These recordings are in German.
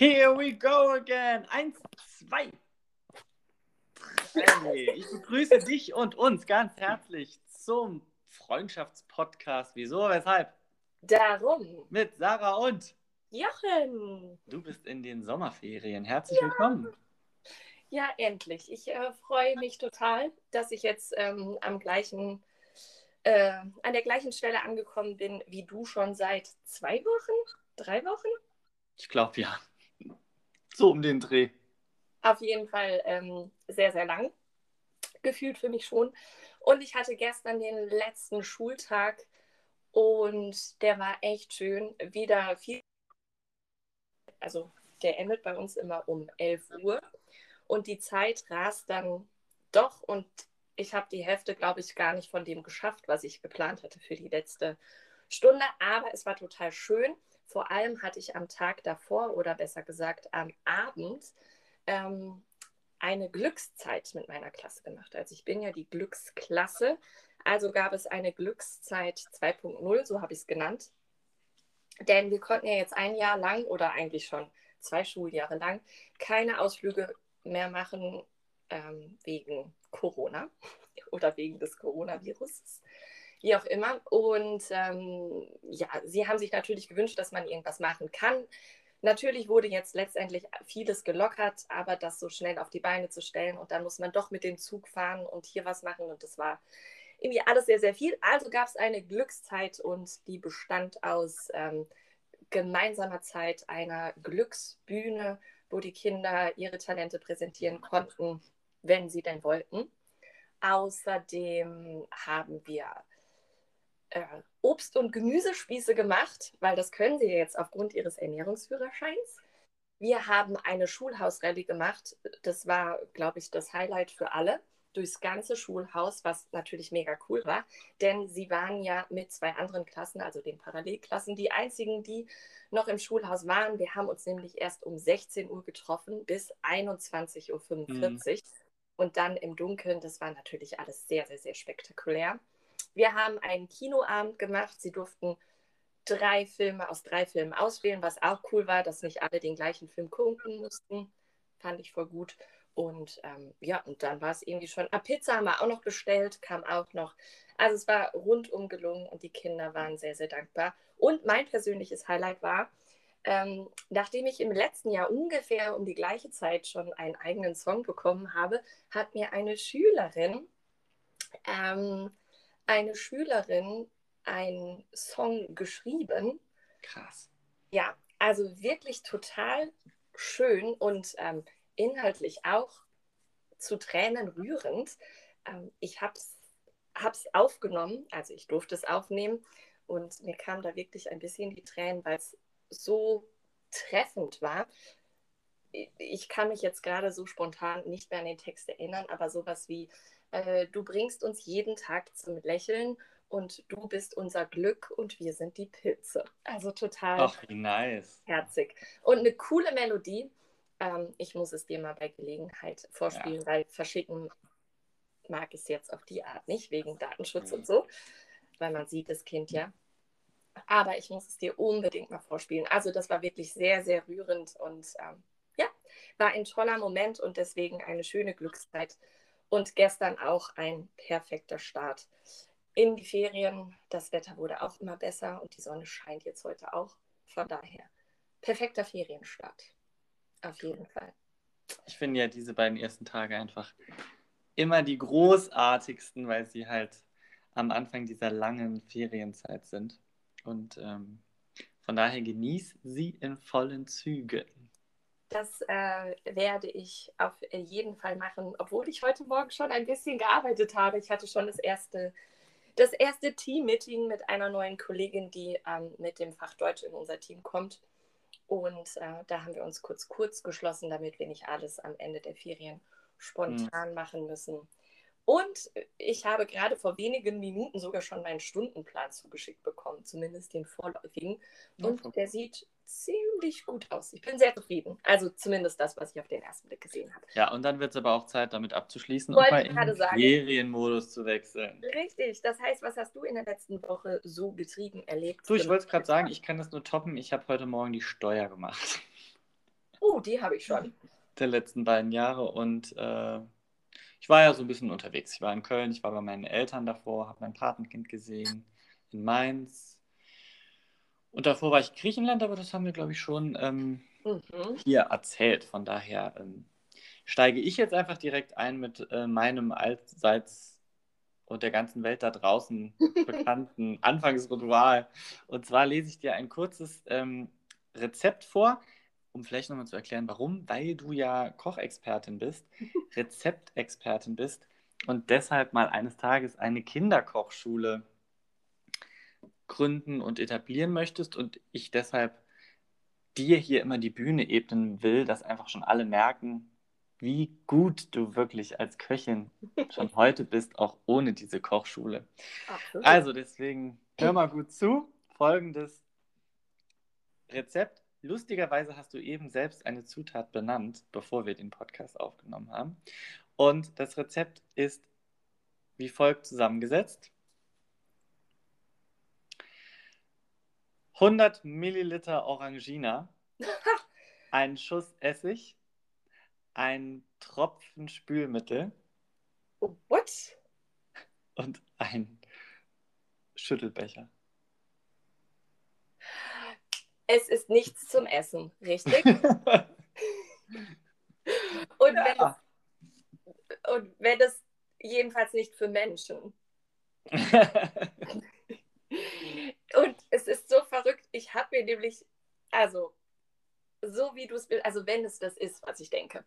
Here we go again. Eins, zwei. Ich begrüße dich und uns ganz herzlich zum Freundschaftspodcast. Wieso, weshalb? Darum. Mit Sarah und Jochen. Du bist in den Sommerferien. Herzlich ja. willkommen. Ja, endlich. Ich äh, freue mich total, dass ich jetzt ähm, am gleichen, äh, an der gleichen Stelle angekommen bin wie du schon seit zwei Wochen, drei Wochen. Ich glaube ja. So um den Dreh. Auf jeden Fall ähm, sehr, sehr lang. Gefühlt für mich schon. Und ich hatte gestern den letzten Schultag und der war echt schön. Wieder viel. Also der endet bei uns immer um 11 Uhr. Und die Zeit rast dann doch und ich habe die Hälfte, glaube ich, gar nicht von dem geschafft, was ich geplant hatte für die letzte Stunde. Aber es war total schön. Vor allem hatte ich am Tag davor oder besser gesagt am Abend ähm, eine Glückszeit mit meiner Klasse gemacht. Also ich bin ja die Glücksklasse. Also gab es eine Glückszeit 2.0, so habe ich es genannt. Denn wir konnten ja jetzt ein Jahr lang oder eigentlich schon zwei Schuljahre lang keine Ausflüge mehr machen ähm, wegen Corona oder wegen des Coronavirus wie auch immer. Und ähm, ja, sie haben sich natürlich gewünscht, dass man irgendwas machen kann. Natürlich wurde jetzt letztendlich vieles gelockert, aber das so schnell auf die Beine zu stellen und dann muss man doch mit dem Zug fahren und hier was machen und das war irgendwie alles sehr, sehr viel. Also gab es eine Glückszeit und die bestand aus ähm, gemeinsamer Zeit einer Glücksbühne, wo die Kinder ihre Talente präsentieren konnten, wenn sie denn wollten. Außerdem haben wir äh, Obst- und Gemüsespieße gemacht, weil das können sie jetzt aufgrund ihres Ernährungsführerscheins. Wir haben eine Schulhausrallye gemacht. Das war, glaube ich, das Highlight für alle. Durchs ganze Schulhaus, was natürlich mega cool war, denn sie waren ja mit zwei anderen Klassen, also den Parallelklassen, die einzigen, die noch im Schulhaus waren. Wir haben uns nämlich erst um 16 Uhr getroffen bis 21.45 Uhr. Mhm. Und dann im Dunkeln, das war natürlich alles sehr, sehr, sehr spektakulär. Wir haben einen Kinoabend gemacht. Sie durften drei Filme aus drei Filmen auswählen, was auch cool war, dass nicht alle den gleichen Film gucken mussten. Fand ich voll gut. Und ähm, ja, und dann war es irgendwie schon. Ah, Pizza haben wir auch noch bestellt, kam auch noch. Also es war rundum gelungen und die Kinder waren sehr, sehr dankbar. Und mein persönliches Highlight war, ähm, nachdem ich im letzten Jahr ungefähr um die gleiche Zeit schon einen eigenen Song bekommen habe, hat mir eine Schülerin ähm, eine Schülerin einen Song geschrieben. Krass. Ja, also wirklich total schön und ähm, inhaltlich auch zu Tränen rührend. Ähm, ich habe es aufgenommen, also ich durfte es aufnehmen und mir kam da wirklich ein bisschen die Tränen, weil es so treffend war. Ich kann mich jetzt gerade so spontan nicht mehr an den Text erinnern, aber sowas wie, äh, du bringst uns jeden Tag zum Lächeln und du bist unser Glück und wir sind die Pilze. Also total Ach, nice. herzig. Und eine coole Melodie. Ähm, ich muss es dir mal bei Gelegenheit vorspielen, ja. weil verschicken mag ich es jetzt auf die Art nicht, wegen Datenschutz mhm. und so, weil man sieht das Kind ja. Aber ich muss es dir unbedingt mal vorspielen. Also das war wirklich sehr, sehr rührend und ähm, ja, war ein toller Moment und deswegen eine schöne Glückszeit und gestern auch ein perfekter Start in die Ferien. Das Wetter wurde auch immer besser und die Sonne scheint jetzt heute auch. Von daher, perfekter Ferienstart. Auf jeden Fall. Ich finde ja diese beiden ersten Tage einfach immer die großartigsten, weil sie halt am Anfang dieser langen Ferienzeit sind. Und ähm, von daher genieß sie in vollen Zügen. Das äh, werde ich auf jeden Fall machen, obwohl ich heute Morgen schon ein bisschen gearbeitet habe. Ich hatte schon das erste, das erste Team-Meeting mit einer neuen Kollegin, die ähm, mit dem Fach Deutsch in unser Team kommt. Und äh, da haben wir uns kurz kurz geschlossen, damit wir nicht alles am Ende der Ferien spontan mhm. machen müssen. Und ich habe gerade vor wenigen Minuten sogar schon meinen Stundenplan zugeschickt bekommen, zumindest den vorläufigen. Und der sieht ziemlich gut aus. Ich bin sehr zufrieden. Also zumindest das, was ich auf den ersten Blick gesehen habe. Ja, und dann wird es aber auch Zeit, damit abzuschließen Wollte und mal in den Ferienmodus zu wechseln. Richtig. Das heißt, was hast du in der letzten Woche so getrieben, erlebt? Du, ich wollte es gerade sagen, ich kann das nur toppen. Ich habe heute Morgen die Steuer gemacht. Oh, die habe ich schon. Der letzten beiden Jahre. Und äh, ich war ja so ein bisschen unterwegs. Ich war in Köln, ich war bei meinen Eltern davor, habe mein Patenkind gesehen in Mainz. Und davor war ich in Griechenland, aber das haben wir, glaube ich, schon ähm, mhm. hier erzählt. Von daher ähm, steige ich jetzt einfach direkt ein mit äh, meinem allseits und der ganzen Welt da draußen bekannten Anfangsritual. Und zwar lese ich dir ein kurzes ähm, Rezept vor, um vielleicht nochmal zu erklären, warum. Weil du ja Kochexpertin bist, Rezeptexpertin bist und deshalb mal eines Tages eine Kinderkochschule gründen und etablieren möchtest und ich deshalb dir hier immer die Bühne ebnen will, dass einfach schon alle merken, wie gut du wirklich als Köchin schon heute bist, auch ohne diese Kochschule. Absolut. Also deswegen hör mal gut zu. Folgendes Rezept. Lustigerweise hast du eben selbst eine Zutat benannt, bevor wir den Podcast aufgenommen haben. Und das Rezept ist wie folgt zusammengesetzt. 100 Milliliter Orangina, ein Schuss Essig, ein Tropfen Spülmittel. What? Und ein Schüttelbecher. Es ist nichts zum Essen, richtig? und, wenn ja. es, und wenn es jedenfalls nicht für Menschen. und es ist so. Ich habe mir nämlich, also so wie du es willst, also wenn es das ist, was ich denke.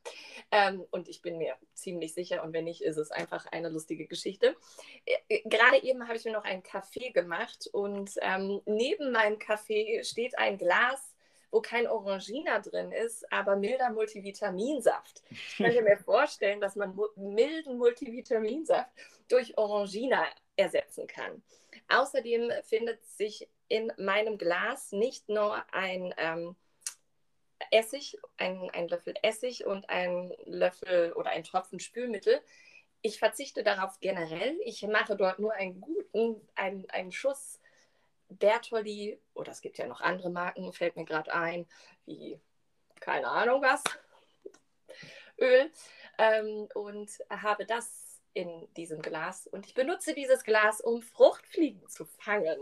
Ähm, und ich bin mir ziemlich sicher, und wenn nicht, ist es einfach eine lustige Geschichte. Äh, äh, gerade eben habe ich mir noch einen Kaffee gemacht und ähm, neben meinem Kaffee steht ein Glas, wo kein Orangina drin ist, aber milder Multivitaminsaft. Ich könnte mir vorstellen, dass man milden Multivitaminsaft durch Orangina ersetzen kann. Außerdem findet sich in meinem Glas nicht nur ein ähm, Essig, ein, ein Löffel Essig und ein Löffel oder ein Tropfen Spülmittel. Ich verzichte darauf generell. Ich mache dort nur einen guten, einen, einen Schuss Bertolli, oder es gibt ja noch andere Marken, fällt mir gerade ein, wie keine Ahnung was, Öl. Ähm, und habe das in diesem Glas. Und ich benutze dieses Glas, um Fruchtfliegen zu fangen.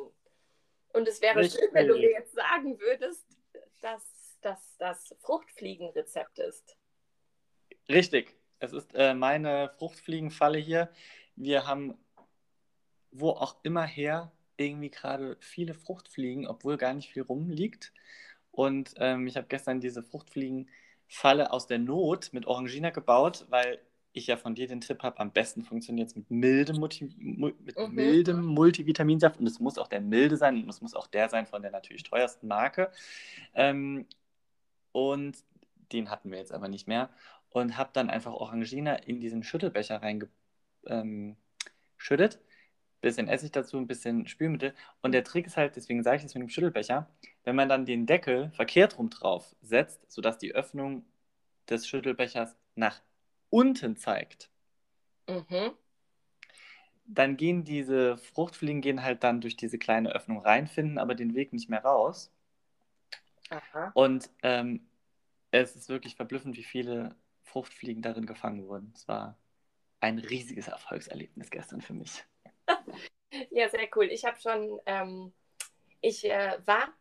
Und es wäre Richtig. schön, wenn du mir jetzt sagen würdest, dass dass das Fruchtfliegenrezept ist. Richtig. Es ist äh, meine Fruchtfliegenfalle hier. Wir haben wo auch immer her irgendwie gerade viele Fruchtfliegen, obwohl gar nicht viel rumliegt. Und ähm, ich habe gestern diese Fruchtfliegenfalle aus der Not mit Orangina gebaut, weil ich ja von dir den Tipp habe, am besten funktioniert es mit, mildem, Multi mit mhm. mildem Multivitaminsaft und es muss auch der milde sein und es muss auch der sein von der natürlich teuersten Marke. Ähm, und den hatten wir jetzt aber nicht mehr. Und habe dann einfach Orangina in diesen Schüttelbecher reingeschüttet. Ähm, bisschen Essig dazu, ein bisschen Spülmittel. Und der Trick ist halt, deswegen sage ich das mit dem Schüttelbecher, wenn man dann den Deckel verkehrt rum drauf setzt, sodass die Öffnung des Schüttelbechers nach unten zeigt, mhm. dann gehen diese Fruchtfliegen gehen halt dann durch diese kleine Öffnung rein, finden aber den Weg nicht mehr raus. Aha. Und ähm, es ist wirklich verblüffend, wie viele Fruchtfliegen darin gefangen wurden. Es war ein riesiges Erfolgserlebnis gestern für mich. ja, sehr cool. Ich habe schon, ähm, ich äh, war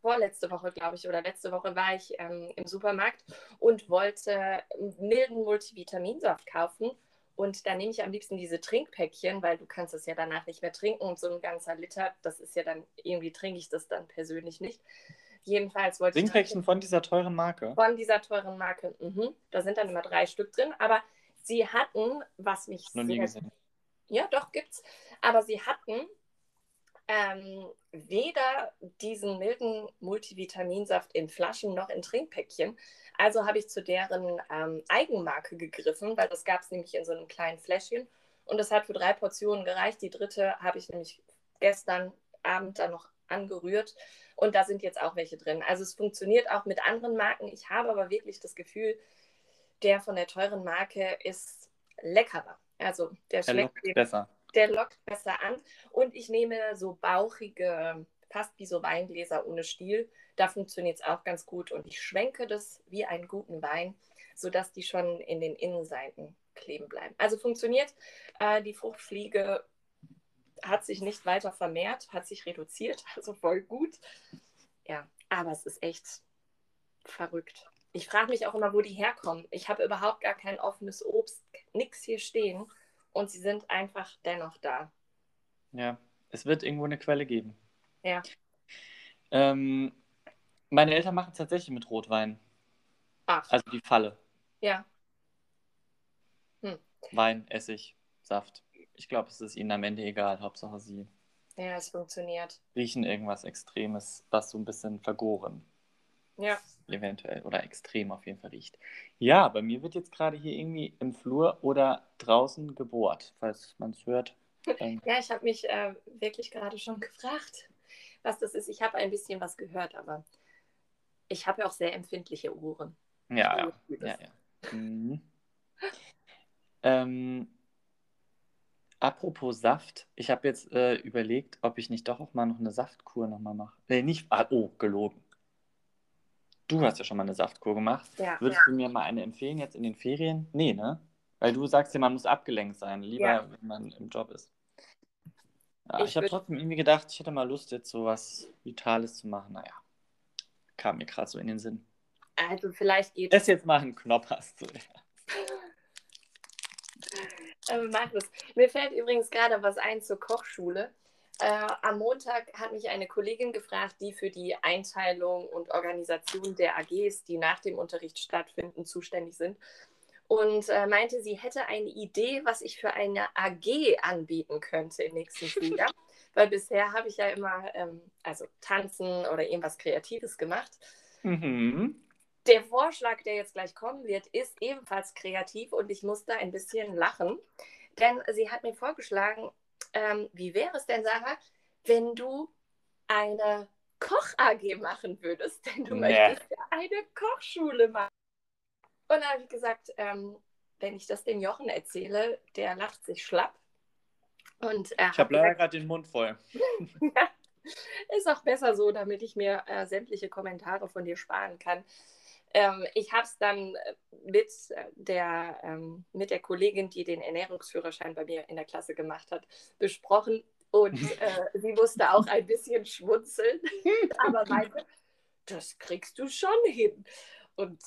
vorletzte Woche, glaube ich, oder letzte Woche war ich ähm, im Supermarkt und wollte milden Multivitaminsaft kaufen. Und da nehme ich am liebsten diese Trinkpäckchen, weil du kannst es ja danach nicht mehr trinken. Und so ein ganzer Liter, das ist ja dann, irgendwie trinke ich das dann persönlich nicht. Jedenfalls wollte Trinkpäckchen von dieser teuren Marke? Von dieser teuren Marke. Mhm. Da sind dann immer drei Stück drin. Aber sie hatten, was mich. Noch nie gesehen. Ja, doch, gibt's. Aber sie hatten ähm, weder diesen milden Multivitaminsaft in Flaschen noch in Trinkpäckchen. Also habe ich zu deren ähm, Eigenmarke gegriffen, weil das gab es nämlich in so einem kleinen Fläschchen. Und das hat für drei Portionen gereicht. Die dritte habe ich nämlich gestern Abend dann noch angerührt. Und da sind jetzt auch welche drin. Also es funktioniert auch mit anderen Marken. Ich habe aber wirklich das Gefühl, der von der teuren Marke ist leckerer. Also der, schmeckt besser. Der lockt besser an. Und ich nehme so bauchige fast wie so Weingläser ohne Stiel. Da funktioniert es auch ganz gut und ich schwenke das wie einen guten Wein, sodass die schon in den Innenseiten kleben bleiben. Also funktioniert. Äh, die Fruchtfliege hat sich nicht weiter vermehrt, hat sich reduziert, also voll gut. Ja, aber es ist echt verrückt. Ich frage mich auch immer, wo die herkommen. Ich habe überhaupt gar kein offenes Obst, nichts hier stehen und sie sind einfach dennoch da. Ja, es wird irgendwo eine Quelle geben. Ja. Ähm, meine Eltern machen es tatsächlich mit Rotwein. Ach. Also die Falle. Ja. Hm. Wein, Essig, Saft. Ich glaube, es ist ihnen am Ende egal. Hauptsache sie. Ja, es funktioniert. Riechen irgendwas Extremes, was so ein bisschen vergoren. Ja. Eventuell. Oder extrem auf jeden Fall riecht. Ja, bei mir wird jetzt gerade hier irgendwie im Flur oder draußen gebohrt, falls man es hört. Ähm. Ja, ich habe mich äh, wirklich gerade schon gefragt, was das ist. Ich habe ein bisschen was gehört, aber ich habe ja auch sehr empfindliche Ohren. Ja, ja. ja, ja. Mhm. ähm, apropos Saft, ich habe jetzt äh, überlegt, ob ich nicht doch auch mal noch eine Saftkur nochmal mache. Nee, nicht. Ah, oh, gelogen. Du hast ja schon mal eine Saftkur gemacht. Ja, Würdest ja. du mir mal eine empfehlen jetzt in den Ferien? Nee, ne? Weil du sagst ja, man muss abgelenkt sein, lieber Ja. wenn man im Job ist. Ja, Ich ich habe trotzdem irgendwie gedacht, ich hätte mal Lust, jetzt so was Vitales zu machen. Naja, kam mir gerade so in den Sinn. Also vielleicht geht Ess jetzt mal einen Knoppers. So. äh, mach das. Mir fällt übrigens gerade was ein zur Kochschule. Äh, am Montag hat mich eine Kollegin gefragt, die für die Einteilung und Organisation der AGs, die nach dem Unterricht stattfinden, zuständig sind. Und äh, meinte, sie hätte eine Idee, was ich für eine AG anbieten könnte im nächsten Schuljahr. Weil bisher habe ich ja immer ähm, also tanzen oder irgendwas Kreatives gemacht. Mhm. Der Vorschlag, der jetzt gleich kommen wird, ist ebenfalls kreativ und ich musste ein bisschen lachen, denn sie hat mir vorgeschlagen, ähm, wie wäre es denn, Sarah, wenn du eine Koch-AG machen würdest, denn du Nee. möchtest ja eine Kochschule machen. Und da habe ich gesagt, ähm, wenn ich das dem Jochen erzähle, der lacht sich schlapp. Und er Ich habe leider gerade den Mund voll. ist auch besser so, damit ich mir äh, sämtliche Kommentare von dir sparen kann. Ähm, ich habe es dann äh, mit der, ähm, mit der Kollegin, die den Ernährungsführerschein bei mir in der Klasse gemacht hat, besprochen. Und äh, sie musste auch ein bisschen schmunzeln, aber meinte, das kriegst du schon hin. Und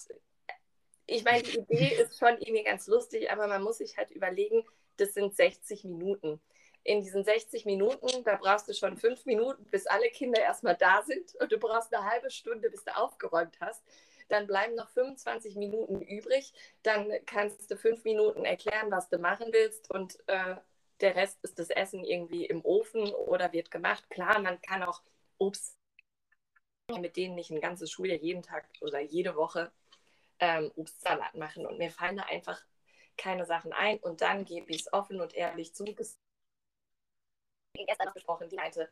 ich meine, die Idee ist schon irgendwie ganz lustig, aber man muss sich halt überlegen, das sind 60 Minuten. In diesen 60 Minuten, da brauchst du schon fünf Minuten, bis alle Kinder erstmal da sind und du brauchst eine halbe Stunde, bis du aufgeräumt hast. Dann bleiben noch 25 Minuten übrig. Dann kannst du fünf Minuten erklären, was du machen willst und äh, der Rest ist das Essen irgendwie im Ofen oder wird gemacht. Klar, man kann auch Obst, mit denen ich ein ganzes Schuljahr jeden Tag oder jede Woche ähm, Obstsalat machen und mir fallen da einfach keine Sachen ein und dann gebe ich es offen und ehrlich zu. Gestern noch besprochen, die meinte,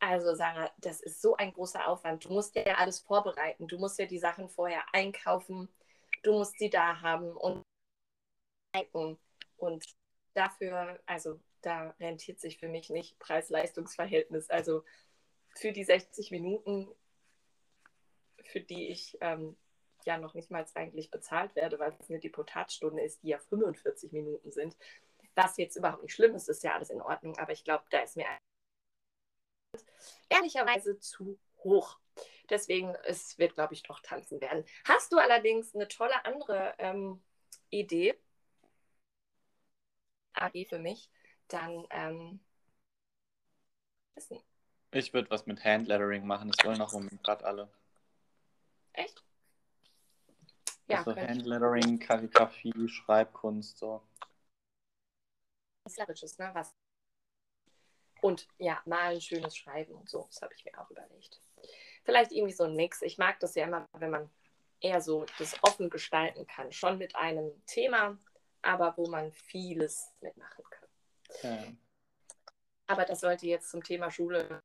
also Sarah, das ist so ein großer Aufwand. Du musst ja alles vorbereiten. Du musst ja die Sachen vorher einkaufen. Du musst sie da haben und und dafür, also da rentiert sich für mich nicht Preis-Leistungs-Verhältnis. Also für die 60 Minuten, für die ich ähm, ja noch nicht mal eigentlich bezahlt werde, weil es eine Deputatstunde ist, die ja 45 Minuten sind. Was jetzt überhaupt nicht schlimm ist, ist ja alles in Ordnung, aber ich glaube, da ist mir ehrlicherweise zu hoch. Deswegen, es wird, glaube ich, doch tanzen werden. Hast du allerdings eine tolle andere ähm, Idee, AG für mich, dann ähm, wissen. Ich würde was mit Handlettering machen. Das wollen auch im Moment gerade alle. Echt? Ja, also. Handlettering, Kalligrafie, Schreibkunst, so. Künstlerisches, ne? Was? Und ja, malen, schönes Schreiben und so. Das habe ich mir auch überlegt. Vielleicht irgendwie so ein Mix. Ich mag das ja immer, wenn man eher so das offen gestalten kann. Schon mit einem Thema, aber wo man vieles mitmachen kann. Ja. Aber das sollte jetzt zum Thema Schule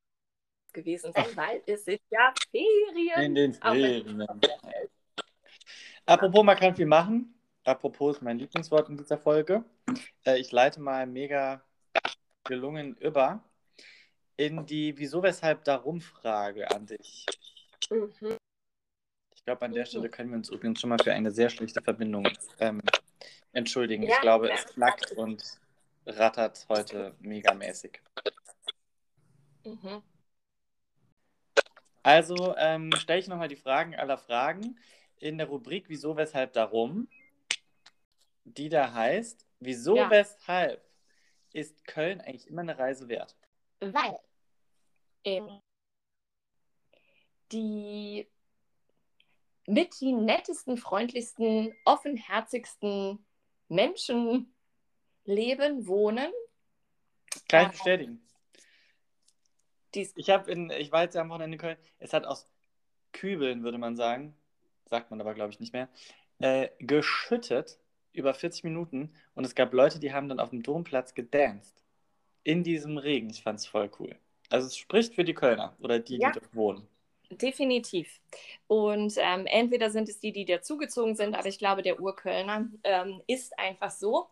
gewesen sein, weil es sind ja Ferien. In den Ferien. Apropos, man kann viel machen. Apropos ist mein Lieblingswort in dieser Folge. Äh, ich leite mal mega gelungen über. in die Wieso, Weshalb, Darum Frage an dich. Mhm. Ich glaube, an der Mhm. Stelle können wir uns übrigens schon mal für eine sehr schlechte Verbindung ähm, entschuldigen. Ja, ich glaube, ja. es knackt und rattert heute megamäßig. Mhm. Also ähm, stelle ich nochmal die Fragen aller Fragen in der Rubrik Wieso, Weshalb, Darum, die da heißt, wieso, Ja. weshalb ist Köln eigentlich immer eine Reise wert? Weil ähm, die mit die nettesten, freundlichsten, offenherzigsten Menschen leben, wohnen. Kann ich Ja. bestätigen. Dies, Ich habe in, ich war jetzt ja am Wochenende in Köln, es hat aus Kübeln, würde man sagen, sagt man aber, glaube ich, nicht mehr, äh, geschüttet über 40 Minuten und es gab Leute, die haben dann auf dem Domplatz gedanced. In diesem Regen. Ich fand es voll cool. Also es spricht für die Kölner oder die, Ja. die dort wohnen. definitiv. Und ähm, entweder sind es die, die dazugezogen sind, aber ich glaube, der Urkölner ähm, ist einfach so.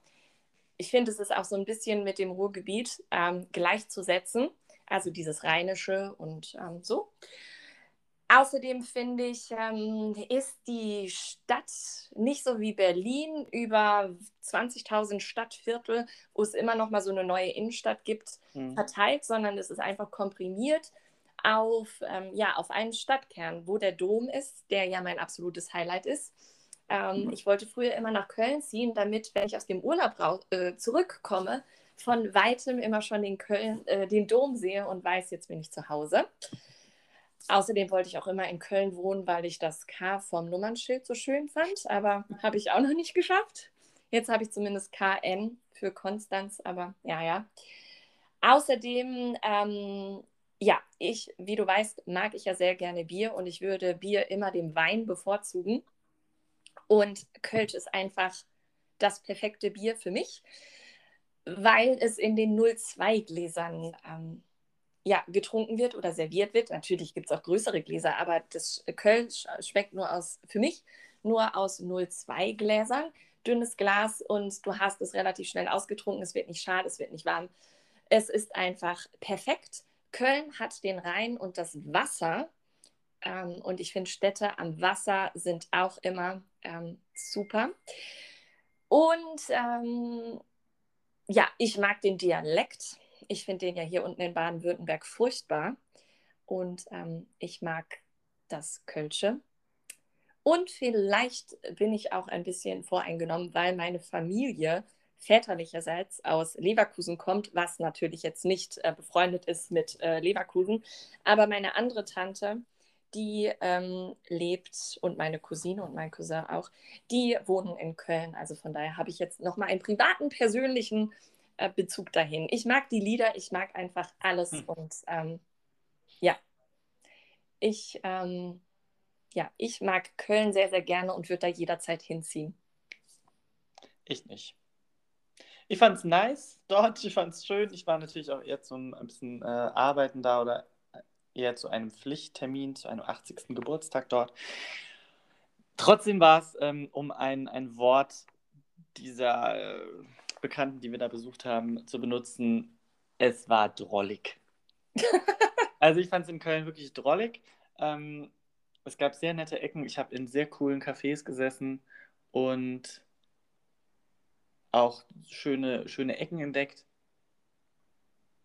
Ich finde, es ist auch so ein bisschen mit dem Ruhrgebiet ähm, gleichzusetzen. Also dieses Rheinische und ähm, so. Außerdem finde ich, ähm, ist die Stadt nicht so wie Berlin über 20.000 Stadtviertel, wo es immer noch mal so eine neue Innenstadt gibt, Mhm. verteilt, sondern es ist einfach komprimiert auf, ähm, ja, auf einen Stadtkern, wo der Dom ist, der ja mein absolutes Highlight ist. Ähm, ich wollte früher immer nach Köln ziehen, damit, wenn ich aus dem Urlaub äh, zurückkomme, von weitem immer schon den, Köln, äh, den Dom sehe und weiß, jetzt bin ich zu Hause. Außerdem wollte ich auch immer in Köln wohnen, weil ich das K vom Nummernschild so schön fand, aber habe ich auch noch nicht geschafft. Jetzt habe ich zumindest KN für Konstanz, aber ja, ja. Außerdem, ähm, ja, ich, wie du weißt, mag ich ja sehr gerne Bier und ich würde Bier immer dem Wein bevorzugen. Und Kölsch ist einfach das perfekte Bier für mich, weil es in den 02-Gläsern ähm, ja, getrunken wird oder serviert wird. Natürlich gibt es auch größere Gläser, aber das Kölsch schmeckt nur aus, für mich, nur aus 02 Gläsern. Dünnes Glas und du hast es relativ schnell ausgetrunken. Es wird nicht schade, es wird nicht warm. Es ist einfach perfekt. Köln hat den Rhein und das Wasser. Ähm, und ich finde, Städte am Wasser sind auch immer ähm, super. Und ähm, ja, ich mag den Dialekt. Ich finde den ja hier unten in Baden-Württemberg furchtbar. Und ähm, ich mag das Kölsche. Und vielleicht bin ich auch ein bisschen voreingenommen, weil meine Familie väterlicherseits aus Leverkusen kommt, was natürlich jetzt nicht äh, befreundet ist mit äh, Leverkusen. Aber meine andere Tante, die ähm, lebt und meine Cousine und mein Cousin auch, die wohnen in Köln. Also von daher habe ich jetzt nochmal einen privaten, persönlichen äh, Bezug dahin. Ich mag die Lieder, ich mag einfach alles Hm. und ähm, ja, ich, ähm, ja, ich mag Köln sehr, sehr gerne und würde da jederzeit hinziehen. Ich nicht. Ich fand es nice dort, ich fand es schön. Ich war natürlich auch eher zum ein bisschen äh, Arbeiten da oder eher zu einem Pflichttermin, zu einem 80. Geburtstag dort. Trotzdem war es, ähm, um ein, ein Wort dieser äh, Bekannten, die wir da besucht haben, zu benutzen, es war drollig. also ich fand es in Köln wirklich drollig. Ähm, es gab sehr nette Ecken. Ich habe in sehr coolen Cafés gesessen und auch schöne, schöne Ecken entdeckt.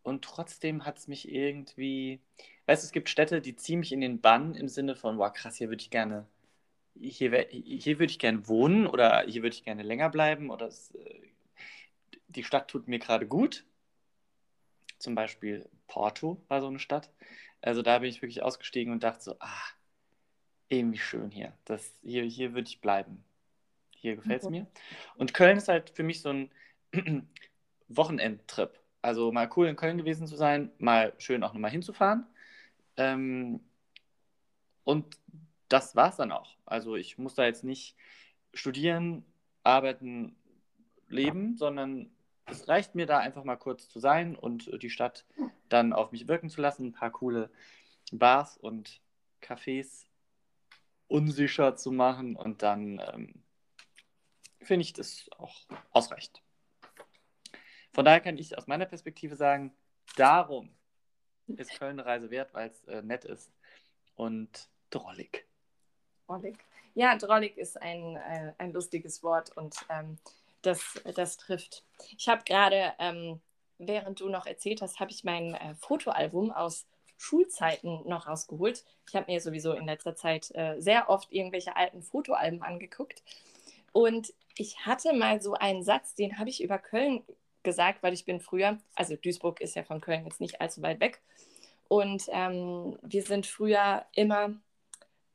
Und trotzdem hat es mich irgendwie, weißt du, es gibt Städte, die ziehen mich in den Bann im Sinne von, wow, krass, hier würde ich gerne, hier, hier würde ich gerne wohnen oder hier würde ich gerne länger bleiben oder es, äh, die Stadt tut mir gerade gut. Zum Beispiel Porto war so eine Stadt. Also da bin ich wirklich ausgestiegen und dachte so, ah, irgendwie schön hier. Das, hier, hier würde ich bleiben. Hier gefällt es Mhm. mir. Und Köln ist halt für mich so ein Wochenendtrip. Also mal cool in Köln gewesen zu sein, mal schön auch nochmal hinzufahren. Ähm, und das war es dann auch. Also ich muss da jetzt nicht studieren, arbeiten, leben, sondern es reicht mir da einfach mal kurz zu sein und die Stadt dann auf mich wirken zu lassen, ein paar coole Bars und Cafés unsicher zu machen und dann ähm, finde ich das auch ausreichend. Von daher kann ich aus meiner Perspektive sagen, darum ist Köln eine Reise wert, weil es äh, nett ist und drollig. Drollig. Ja, drollig ist ein, äh, ein lustiges Wort und ähm, das, das trifft. Ich habe gerade, ähm, während du noch erzählt hast, habe ich mein äh, Fotoalbum aus Schulzeiten noch rausgeholt. Ich habe mir sowieso in letzter Zeit äh, sehr oft irgendwelche alten Fotoalben angeguckt. Und ich hatte mal so einen Satz, den habe ich über Köln gesagt, weil ich bin früher, also Duisburg ist ja von Köln jetzt nicht allzu weit weg. Und ähm, wir sind früher immer,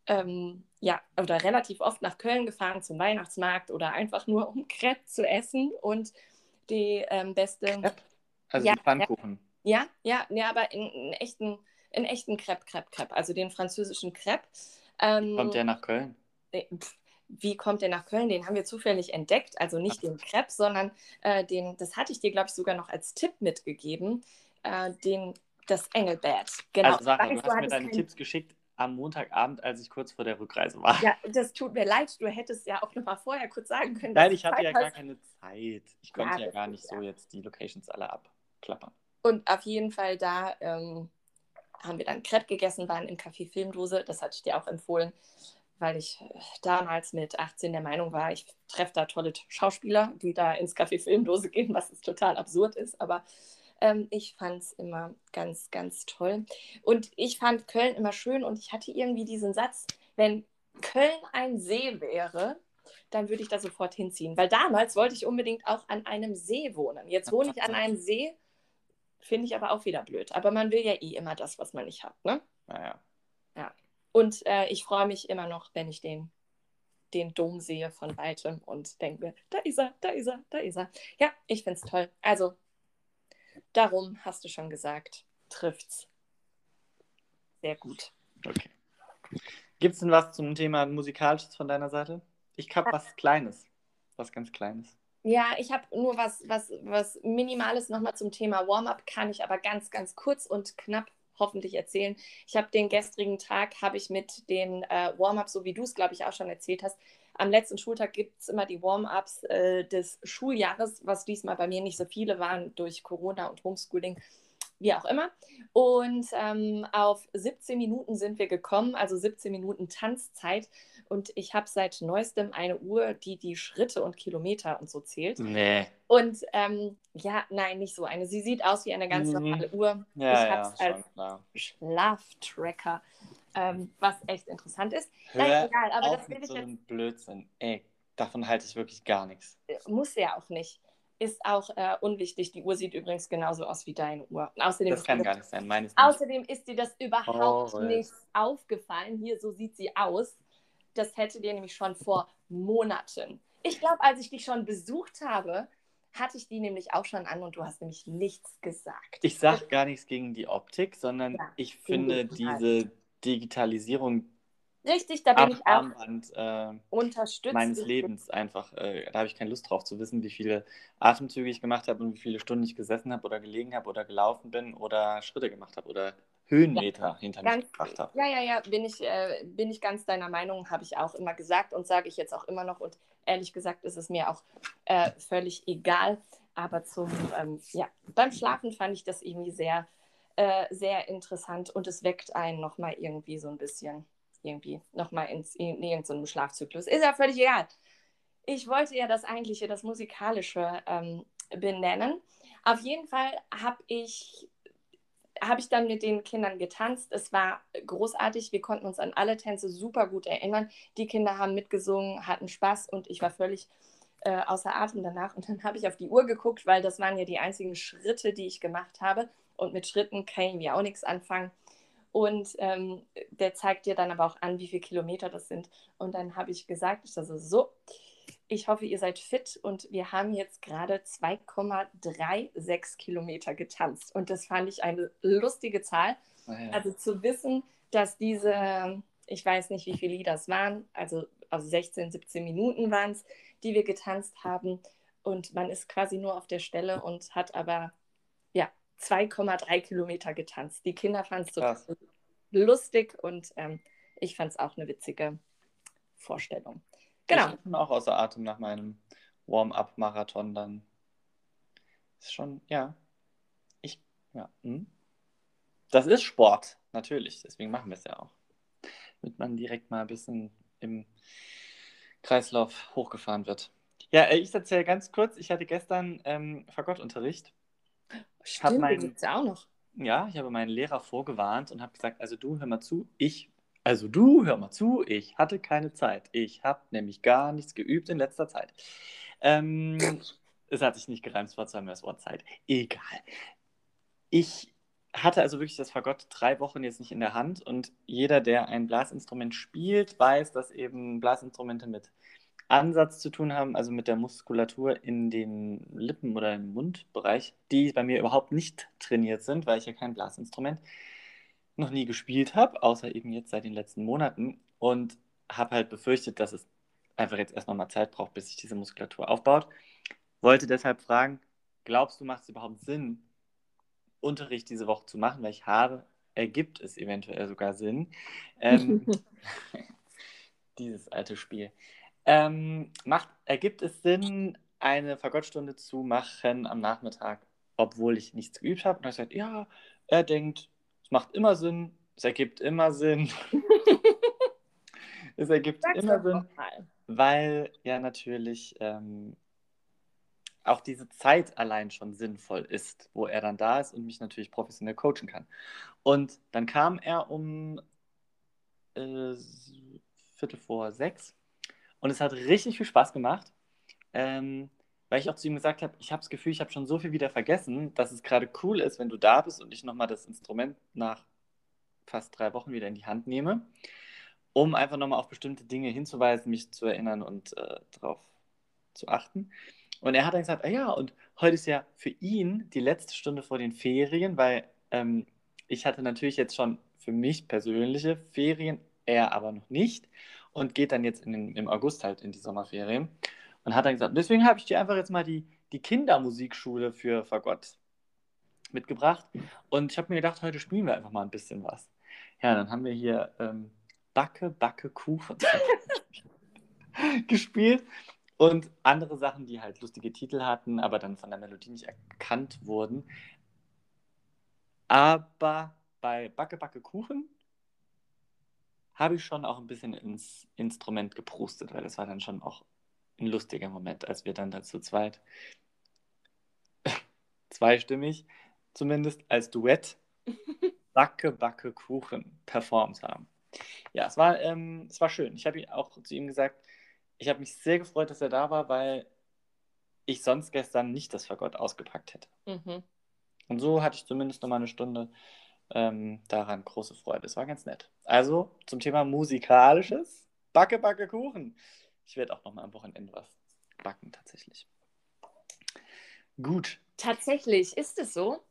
ähm, ja, oder relativ oft nach Köln gefahren zum Weihnachtsmarkt oder einfach nur um Crepe zu essen und die ähm, beste. Crepe? Also ja, Pfannkuchen. Ja, ja, ja, aber in, in echten, in echten Crepe, Crepe, Crepe, also den französischen Crepe. Ähm, Kommt der nach Köln? Wie kommt der nach Köln? Den haben wir zufällig entdeckt, also nicht den Crepe, sondern äh, den, das hatte ich dir, glaube ich, sogar noch als Tipp mitgegeben, äh, den, das Engelbert. Genau. Also Sarah, du hast mir deine. Tipps geschickt am Montagabend, als ich kurz vor der Rückreise war. Ja, das tut mir leid. Du hättest ja auch noch mal vorher kurz sagen können. Nein, ich hatte Zeit ja hast. gar keine Zeit. Ich konnte ja, ja gar nicht so jetzt die Locations alle abklappern. Und auf jeden Fall da ähm, haben wir dann Crepe gegessen, waren im Café Filmdose. Das hatte ich dir auch empfohlen, weil ich äh, damals mit 18 der Meinung war, ich treffe da tolle Schauspieler, die da ins Café Filmdose gehen, was total absurd ist. Aber ähm, ich fand es immer ganz, ganz toll. Und ich fand Köln immer schön und ich hatte irgendwie diesen Satz, wenn Köln ein See wäre, dann würde ich da sofort hinziehen. Weil damals wollte ich unbedingt auch an einem See wohnen. Jetzt wohne ich an einem See Finde ich aber auch wieder blöd. Aber man will ja eh immer das, was man nicht hat, ne? Naja. Ja. Und äh, ich freue mich immer noch, wenn ich den, den Dom sehe von weitem und denke mir, da ist er, da ist er, da ist er. Ja, ich finde es toll. Also, darum hast du schon gesagt, trifft's. Sehr gut. Okay. Gibt es denn was zum Thema Musikalisches von deiner Seite? Ich habe was Kleines. Was ganz Kleines. Ja, ich habe nur was, was, was Minimales nochmal zum Thema Warm-up, kann ich aber ganz, ganz kurz und knapp hoffentlich erzählen. Ich habe den gestrigen Tag, habe ich mit den äh, Warm-ups, so wie du es, glaube ich, auch schon erzählt hast, am letzten Schultag gibt es immer die Warm-ups äh, des Schuljahres, was diesmal bei mir nicht so viele waren durch Corona und Homeschooling wie auch immer. Und ähm, auf 17 Minuten sind wir gekommen, also 17 Minuten Tanzzeit. Und ich habe seit neuestem eine Uhr, die die Schritte und Kilometer und so zählt. Nee. Und ähm, ja, nein, nicht so eine. Sie sieht aus wie eine ganz mhm. normale Uhr. Ja, ich habe es ja, als klar. Schlaftracker, ähm, was echt interessant ist. Hör nein, egal, aber das will ich so jetzt. Blödsinn. Ey, davon halte ich wirklich gar nichts. Äh, muss ja auch nicht ist auch äh, unwichtig. Die Uhr sieht übrigens genauso aus wie deine Uhr. Außerdem das kann gar nicht sein, meines Außerdem ist dir das überhaupt oh, nicht aufgefallen. Hier, so sieht sie aus. Das hätte dir nämlich schon vor Monaten. Ich glaube, als ich dich schon besucht habe, hatte ich die nämlich auch schon an und du hast nämlich nichts gesagt. Ich sage gar nichts gegen die Optik, sondern ja, ich finde diese Digitalisierung Richtig, da bin ich auch Armband, äh, unterstützt. meines Lebens einfach. Äh, da habe ich keine Lust drauf zu wissen, wie viele Atemzüge ich gemacht habe und wie viele Stunden ich gesessen habe oder gelegen habe oder gelaufen bin oder Schritte gemacht habe oder Höhenmeter ja, hinter ganz, mich gebracht habe. Ja, ja, ja, bin ich, äh, bin ich ganz deiner Meinung, habe ich auch immer gesagt und sage ich jetzt auch immer noch. Und ehrlich gesagt ist es mir auch äh, völlig egal. Aber zum, ähm, ja, beim Schlafen fand ich das irgendwie sehr, äh, sehr interessant und es weckt einen nochmal irgendwie so ein bisschen irgendwie nochmal ins, in irgendeinem Schlafzyklus. Ist ja völlig egal. Ich wollte ja das eigentliche, das musikalische ähm, benennen. Auf jeden Fall habe ich, hab ich dann mit den Kindern getanzt. Es war großartig. Wir konnten uns an alle Tänze super gut erinnern. Die Kinder haben mitgesungen, hatten Spaß und ich war völlig äh, außer Atem danach. Und dann habe ich auf die Uhr geguckt, weil das waren ja die einzigen Schritte, die ich gemacht habe. Und mit Schritten kann ich mir auch nichts anfangen. Und ähm, der zeigt dir dann aber auch an, wie viele Kilometer das sind. Und dann habe ich gesagt, ich also so, ich hoffe, ihr seid fit und wir haben jetzt gerade 2,36 Kilometer getanzt. Und das fand ich eine lustige Zahl. Oh ja. Also zu wissen, dass diese, ich weiß nicht, wie viele Lieder es waren, also, also 16, 17 Minuten waren es, die wir getanzt haben. Und man ist quasi nur auf der Stelle und hat aber 2,3 Kilometer getanzt. Die Kinder fanden es total lustig und ähm, ich fand es auch eine witzige Vorstellung. Genau. Ich bin auch außer Atem nach meinem Warm-up-Marathon dann. Ist schon, ja. Ich, ja. Hm? das ist Sport, natürlich. Deswegen machen wir es ja auch. Damit man direkt mal ein bisschen im Kreislauf hochgefahren wird. Ja, äh, ich erzähle ganz kurz. Ich hatte gestern ähm, Fagottunterricht. Stimmt, mein, gibt's ja auch noch. Ja, ich habe meinen Lehrer vorgewarnt und habe gesagt, also du hör mal zu, ich, also du hör mal zu, ich hatte keine Zeit. Ich habe nämlich gar nichts geübt in letzter Zeit. Ähm, es hat sich nicht gereimt, es war zweimal das Wort Zeit. Egal. Ich hatte also wirklich das Fagott drei Wochen jetzt nicht in der Hand und jeder, der ein Blasinstrument spielt, weiß, dass eben Blasinstrumente mit Ansatz zu tun haben, also mit der Muskulatur in den Lippen- oder im Mundbereich, die bei mir überhaupt nicht trainiert sind, weil ich ja kein Blasinstrument noch nie gespielt habe, außer eben jetzt seit den letzten Monaten und habe halt befürchtet, dass es einfach jetzt erst nochmal Zeit braucht, bis sich diese Muskulatur aufbaut. Wollte deshalb fragen, glaubst du, macht es überhaupt Sinn, Unterricht diese Woche zu machen, weil ich habe, ergibt es eventuell sogar Sinn. Ähm, dieses alte Spiel. Ähm, macht, ergibt es Sinn, eine Fagottstunde zu machen am Nachmittag, obwohl ich nichts geübt habe? Und er sagt, ja, er denkt, es macht immer Sinn, es ergibt immer Sinn. es ergibt Sag's immer Sinn, weil ja natürlich ähm, auch diese Zeit allein schon sinnvoll ist, wo er dann da ist und mich natürlich professionell coachen kann. Und dann kam er um äh, Viertel vor sechs und es hat richtig viel Spaß gemacht, ähm, weil ich auch zu ihm gesagt habe, ich habe das Gefühl, ich habe schon so viel wieder vergessen, dass es gerade cool ist, wenn du da bist und ich nochmal das Instrument nach fast drei Wochen wieder in die Hand nehme, um einfach nochmal auf bestimmte Dinge hinzuweisen, mich zu erinnern und äh, darauf zu achten. Und er hat dann gesagt, ah ja, und heute ist ja für ihn die letzte Stunde vor den Ferien, weil ähm, ich hatte natürlich jetzt schon für mich persönliche Ferien, er aber noch nicht und geht dann jetzt in im August halt in die Sommerferien und hat dann gesagt, deswegen habe ich dir einfach jetzt mal die, die Kindermusikschule für Fagott mitgebracht und ich habe mir gedacht, heute spielen wir einfach mal ein bisschen was. Ja, dann haben wir hier ähm, Backe, Backe, Kuchen gespielt und andere Sachen, die halt lustige Titel hatten, aber dann von der Melodie nicht erkannt wurden. Aber bei Backe, Backe, Kuchen habe ich schon auch ein bisschen ins Instrument geprustet, weil das war dann schon auch ein lustiger Moment, als wir dann dazu zweit, zweistimmig zumindest, als Duett Backe, Backe, Kuchen performt haben. Ja, es war, ähm, es war schön. Ich habe auch zu ihm gesagt, ich habe mich sehr gefreut, dass er da war, weil ich sonst gestern nicht das Fagott ausgepackt hätte. Mhm. Und so hatte ich zumindest noch mal eine Stunde ähm, daran große Freude. Es war ganz nett. Also zum Thema musikalisches, Backe, Backe, Kuchen. Ich werde auch noch mal am Wochenende was backen, tatsächlich. Gut. Tatsächlich ist es so.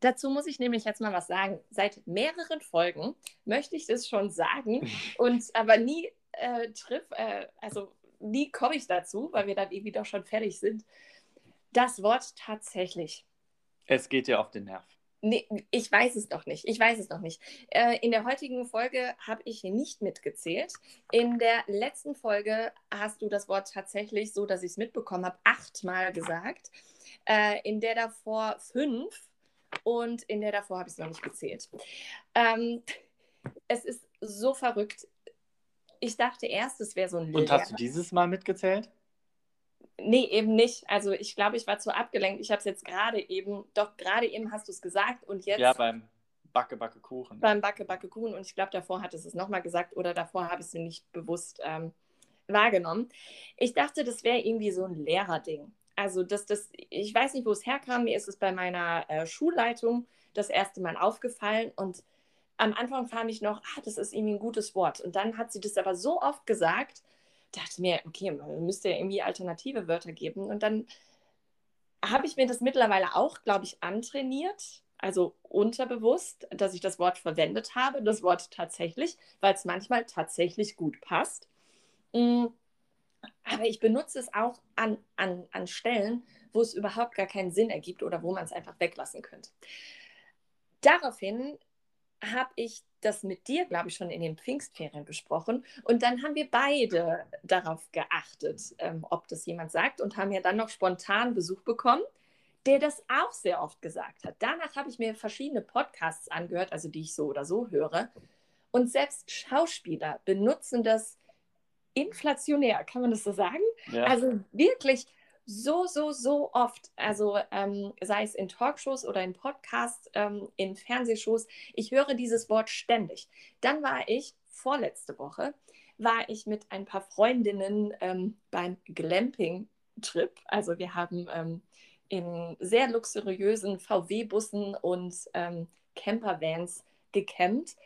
Dazu muss ich nämlich jetzt mal was sagen. Seit mehreren Folgen möchte ich das schon sagen und aber nie äh, triff, äh, also nie komme ich dazu, weil wir dann irgendwie doch schon fertig sind. Das Wort tatsächlich. Es geht dir auf den Nerv. Nee, ich weiß es noch nicht. Ich weiß es noch nicht. Äh, in der heutigen Folge habe ich nicht mitgezählt. In der letzten Folge hast du das Wort tatsächlich, so dass ich es mitbekommen habe, achtmal gesagt. Äh, in der davor fünf und in der davor habe ich es noch nicht gezählt. Ähm, es ist so verrückt. Ich dachte erst, es wäre so ein Und hast du dieses Mal mitgezählt? Nee, eben nicht. Also ich glaube, ich war zu abgelenkt. Ich habe es jetzt gerade eben, doch gerade eben hast du es gesagt und jetzt. Ja, beim Backe, Backe, Kuchen. Beim Backe, Backe, Kuchen. Und ich glaube, davor hattest du es nochmal gesagt oder davor habe ich es nicht bewusst ähm, wahrgenommen. Ich dachte, das wäre irgendwie so ein Lehrerding. Also das, das, ich weiß nicht, wo es herkam. Mir ist es bei meiner äh, Schulleitung das erste Mal aufgefallen und am Anfang fand ich noch, ah, das ist irgendwie ein gutes Wort. Und dann hat sie das aber so oft gesagt, dachte mir, okay, man müsste ja irgendwie alternative Wörter geben. Und dann habe ich mir das mittlerweile auch, glaube ich, antrainiert, also unterbewusst, dass ich das Wort verwendet habe, das Wort tatsächlich, weil es manchmal tatsächlich gut passt. Mm, aber ich benutze es auch an, an, an Stellen, wo es überhaupt gar keinen Sinn ergibt oder wo man es einfach weglassen könnte. Daraufhin habe ich das mit dir, glaube ich, schon in den Pfingstferien besprochen. Und dann haben wir beide darauf geachtet, ähm, ob das jemand sagt und haben ja dann noch spontan Besuch bekommen. der das auch sehr oft gesagt hat. Danach habe ich mir verschiedene Podcasts angehört, also die ich so oder so höre. Und selbst Schauspieler benutzen das inflationär, kann man das so sagen? Ja. Also wirklich so, so, so oft. Also ähm, sei es in Talkshows oder in Podcasts, ähm, in Fernsehshows. Ich höre dieses Wort ständig. Dann war ich vorletzte Woche, war ich mit ein paar Freundinnen ähm, beim Glamping-Trip. Also wir haben ähm, in sehr luxuriösen VW-Bussen und ähm, Campervans gecampt.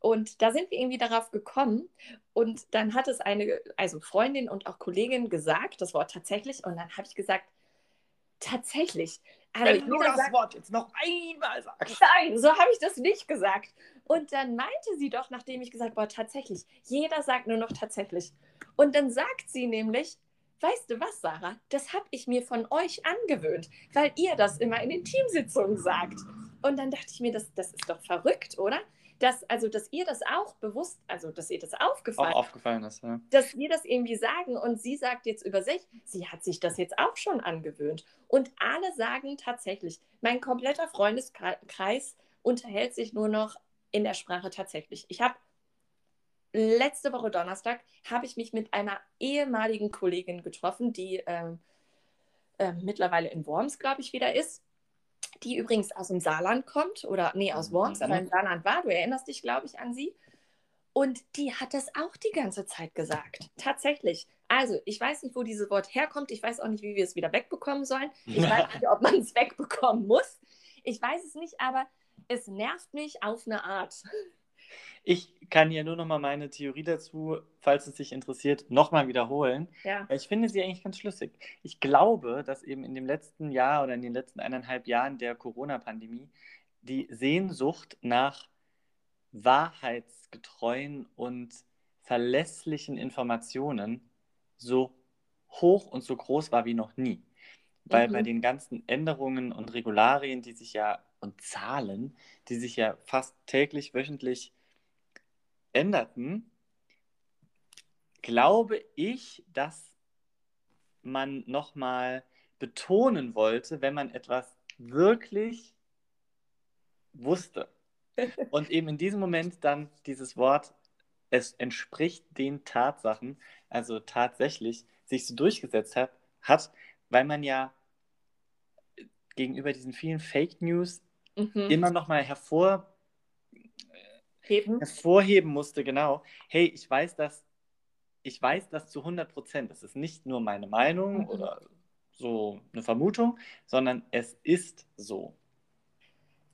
Und da sind wir irgendwie darauf gekommen. Und dann hat es eine, also Freundin und auch Kollegin gesagt, das Wort tatsächlich. Und dann habe ich gesagt, tatsächlich. Also Wenn du das sagt, Wort jetzt noch einmal sagst. Nein, so habe ich das nicht gesagt. Und dann meinte sie doch, nachdem ich gesagt habe, tatsächlich, jeder sagt nur noch tatsächlich. Und dann sagt sie nämlich, weißt du was, Sarah, das habe ich mir von euch angewöhnt, weil ihr das immer in den Teamsitzungen sagt. Und dann dachte ich mir, das, das ist doch verrückt, oder? Dass, also, dass ihr das auch bewusst, also dass ihr das aufgefallen, auch aufgefallen ist, ja. dass wir das irgendwie sagen und sie sagt jetzt über sich, sie hat sich das jetzt auch schon angewöhnt. Und alle sagen tatsächlich, mein kompletter Freundeskreis unterhält sich nur noch in der Sprache tatsächlich. Ich habe letzte Woche Donnerstag habe ich mich mit einer ehemaligen Kollegin getroffen, die ähm, äh, mittlerweile in Worms, glaube ich, wieder ist die übrigens aus dem Saarland kommt, oder nee, aus Worms, aber im Saarland war. Du erinnerst dich, glaube ich, an sie. Und die hat das auch die ganze Zeit gesagt. Tatsächlich. Also, ich weiß nicht, wo dieses Wort herkommt. Ich weiß auch nicht, wie wir es wieder wegbekommen sollen. Ich weiß nicht, ob man es wegbekommen muss. Ich weiß es nicht, aber es nervt mich auf eine Art. Ich kann ja nur noch mal meine Theorie dazu, falls es dich interessiert, nochmal wiederholen. Ja. Ich finde sie eigentlich ganz schlüssig. Ich glaube, dass eben in dem letzten Jahr oder in den letzten eineinhalb Jahren der Corona-Pandemie die Sehnsucht nach wahrheitsgetreuen und verlässlichen Informationen so hoch und so groß war wie noch nie. Weil mhm. bei den ganzen Änderungen und Regularien, die sich ja und Zahlen, die sich ja fast täglich, wöchentlich änderten, glaube ich, dass man nochmal betonen wollte, wenn man etwas wirklich wusste. Und eben in diesem Moment dann dieses Wort, es entspricht den Tatsachen, also tatsächlich sich so durchgesetzt hat, hat weil man ja gegenüber diesen vielen Fake News mhm. immer nochmal hervor Heben. hervorheben musste, genau. Hey, ich weiß das, ich weiß das zu 100 Prozent. Es ist nicht nur meine Meinung mhm. oder so eine Vermutung, sondern es ist so.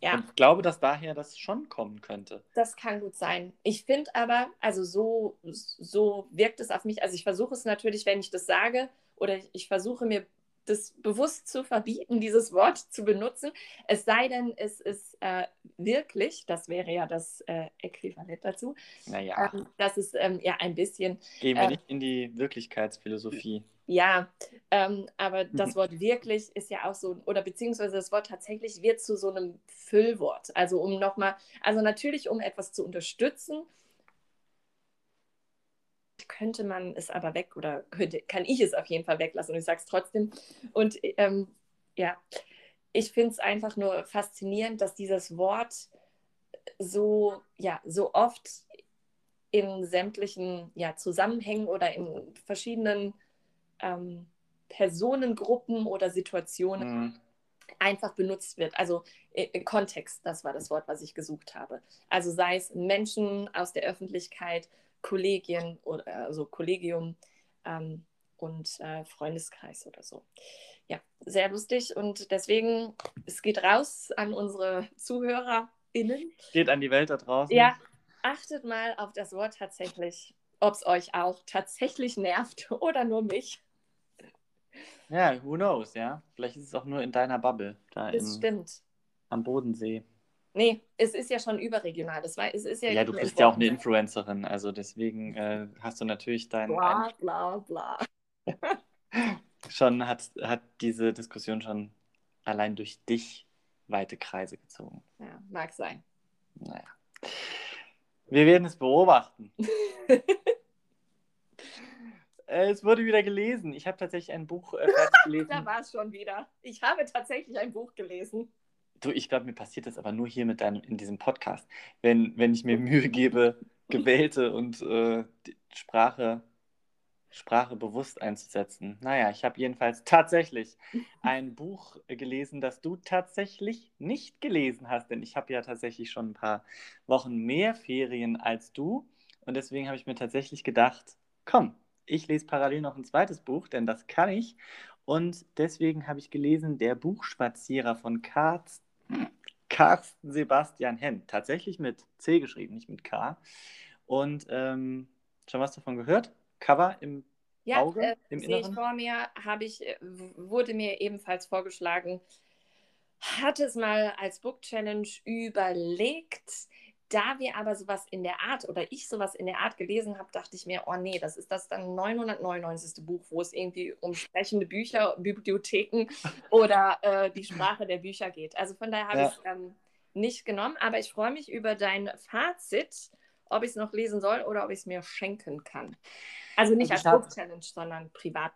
Ja. Und ich glaube, dass daher das schon kommen könnte. Das kann gut sein. Ich finde aber, also so, so wirkt es auf mich. Also ich versuche es natürlich, wenn ich das sage, oder ich versuche mir das bewusst zu verbieten, dieses Wort zu benutzen. Es sei denn, es ist äh, wirklich, das wäre ja das äh, Äquivalent dazu, naja. ähm, dass es ähm, ja ein bisschen. Gehen wir äh, nicht in die Wirklichkeitsphilosophie. Ja, ähm, aber das Wort wirklich ist ja auch so, oder beziehungsweise das Wort tatsächlich wird zu so einem Füllwort. Also um nochmal, also natürlich um etwas zu unterstützen könnte man es aber weg oder könnte, kann ich es auf jeden Fall weglassen und ich sage es trotzdem. Und ähm, ja, ich finde es einfach nur faszinierend, dass dieses Wort so, ja, so oft in sämtlichen ja, Zusammenhängen oder in verschiedenen ähm, Personengruppen oder Situationen mhm. einfach benutzt wird. Also im Kontext, das war das Wort, was ich gesucht habe. Also sei es Menschen aus der Öffentlichkeit Kollegien oder also Kollegium ähm, und äh, Freundeskreis oder so. Ja, sehr lustig und deswegen, es geht raus an unsere ZuhörerInnen. Geht an die Welt da draußen. Ja, achtet mal auf das Wort tatsächlich, ob es euch auch tatsächlich nervt oder nur mich. Ja, who knows, ja. Vielleicht ist es auch nur in deiner Bubble. Da das in, stimmt. Am Bodensee. Nee, es ist ja schon überregional. Das war, es ist ja, ja du bist ja auch eine Influencerin, also deswegen äh, hast du natürlich dein. Bla, bla, bla. schon hat, hat diese Diskussion schon allein durch dich weite Kreise gezogen. Ja, mag sein. Naja. Wir werden es beobachten. Äh, es wurde wieder gelesen. Ich habe tatsächlich ein Buch äh, gelesen. da war es schon wieder. Ich habe tatsächlich ein Buch gelesen. Du, ich glaube, mir passiert das aber nur hier mit deinem, in diesem Podcast. Wenn, wenn ich mir Mühe gebe, gewählte und äh, Sprache, Sprache bewusst einzusetzen. Naja, ich habe jedenfalls tatsächlich ein Buch gelesen, das du tatsächlich nicht gelesen hast, denn ich habe ja tatsächlich schon ein paar Wochen mehr Ferien als du. Und deswegen habe ich mir tatsächlich gedacht, komm, ich lese parallel noch ein zweites Buch, denn das kann ich. Und deswegen habe ich gelesen Der Buchspazierer von Karz Carsten Sebastian Henn. Tatsächlich mit C geschrieben, nicht mit K. Und ähm, schon was davon gehört? Cover im ja, Auge, äh, im sehe ich vor mir, habe ich, äh, wurde mir ebenfalls vorgeschlagen, hat es mal als Book Challenge überlegt. Da wir aber sowas in der Art oder ich sowas in der Art gelesen habe, dachte ich mir, oh nee, das ist das dann 999. Buch, wo es irgendwie um sprechende Bücher, Bibliotheken oder äh, die Sprache der Bücher geht. Also von daher habe ja. ich es ähm, nicht genommen, aber ich freue mich über dein Fazit, ob ich es noch lesen soll oder ob ich es mir schenken kann. Also nicht als Book Challenge, sondern Privat,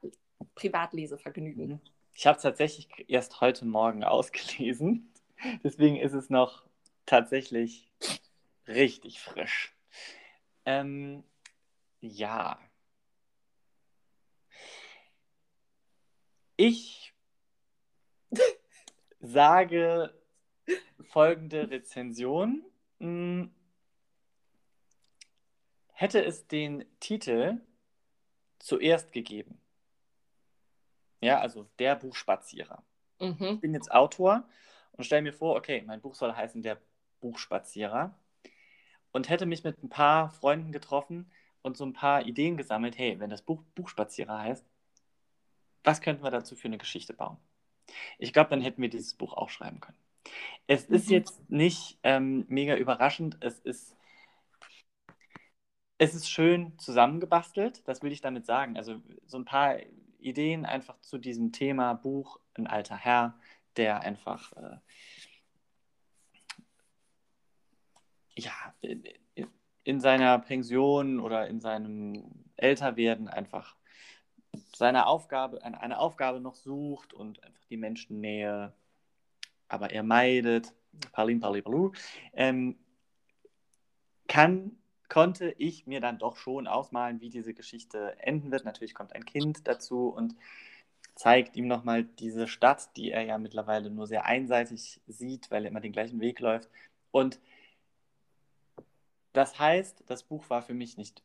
Privatlesevergnügen. Ich habe es tatsächlich erst heute Morgen ausgelesen. Deswegen ist es noch tatsächlich Richtig frisch. Ähm, ja. Ich sage folgende Rezension. Hm, hätte es den Titel zuerst gegeben. Ja, also der Buchspazierer. Mhm. Ich bin jetzt Autor und stelle mir vor, okay, mein Buch soll heißen Der Buchspazierer und hätte mich mit ein paar Freunden getroffen und so ein paar Ideen gesammelt. Hey, wenn das Buch Buchspazierer heißt, was könnten wir dazu für eine Geschichte bauen? Ich glaube, dann hätten wir dieses Buch auch schreiben können. Es mhm. ist jetzt nicht ähm, mega überraschend. Es ist, es ist schön zusammengebastelt, das will ich damit sagen. Also so ein paar Ideen einfach zu diesem Thema Buch, ein alter Herr, der einfach äh, ja, in seiner Pension oder in seinem Älterwerden einfach seine Aufgabe, eine, Aufgabe noch sucht und einfach die Menschennähe, aber er meidet, Palin, Palin, Palu, ähm, kann, konnte ich mir dann doch schon ausmalen, wie diese Geschichte enden wird. Natürlich kommt ein Kind dazu und zeigt ihm nochmal diese Stadt, die er ja mittlerweile nur sehr einseitig sieht, weil er immer den gleichen Weg läuft. Und das heißt, das Buch war für mich nicht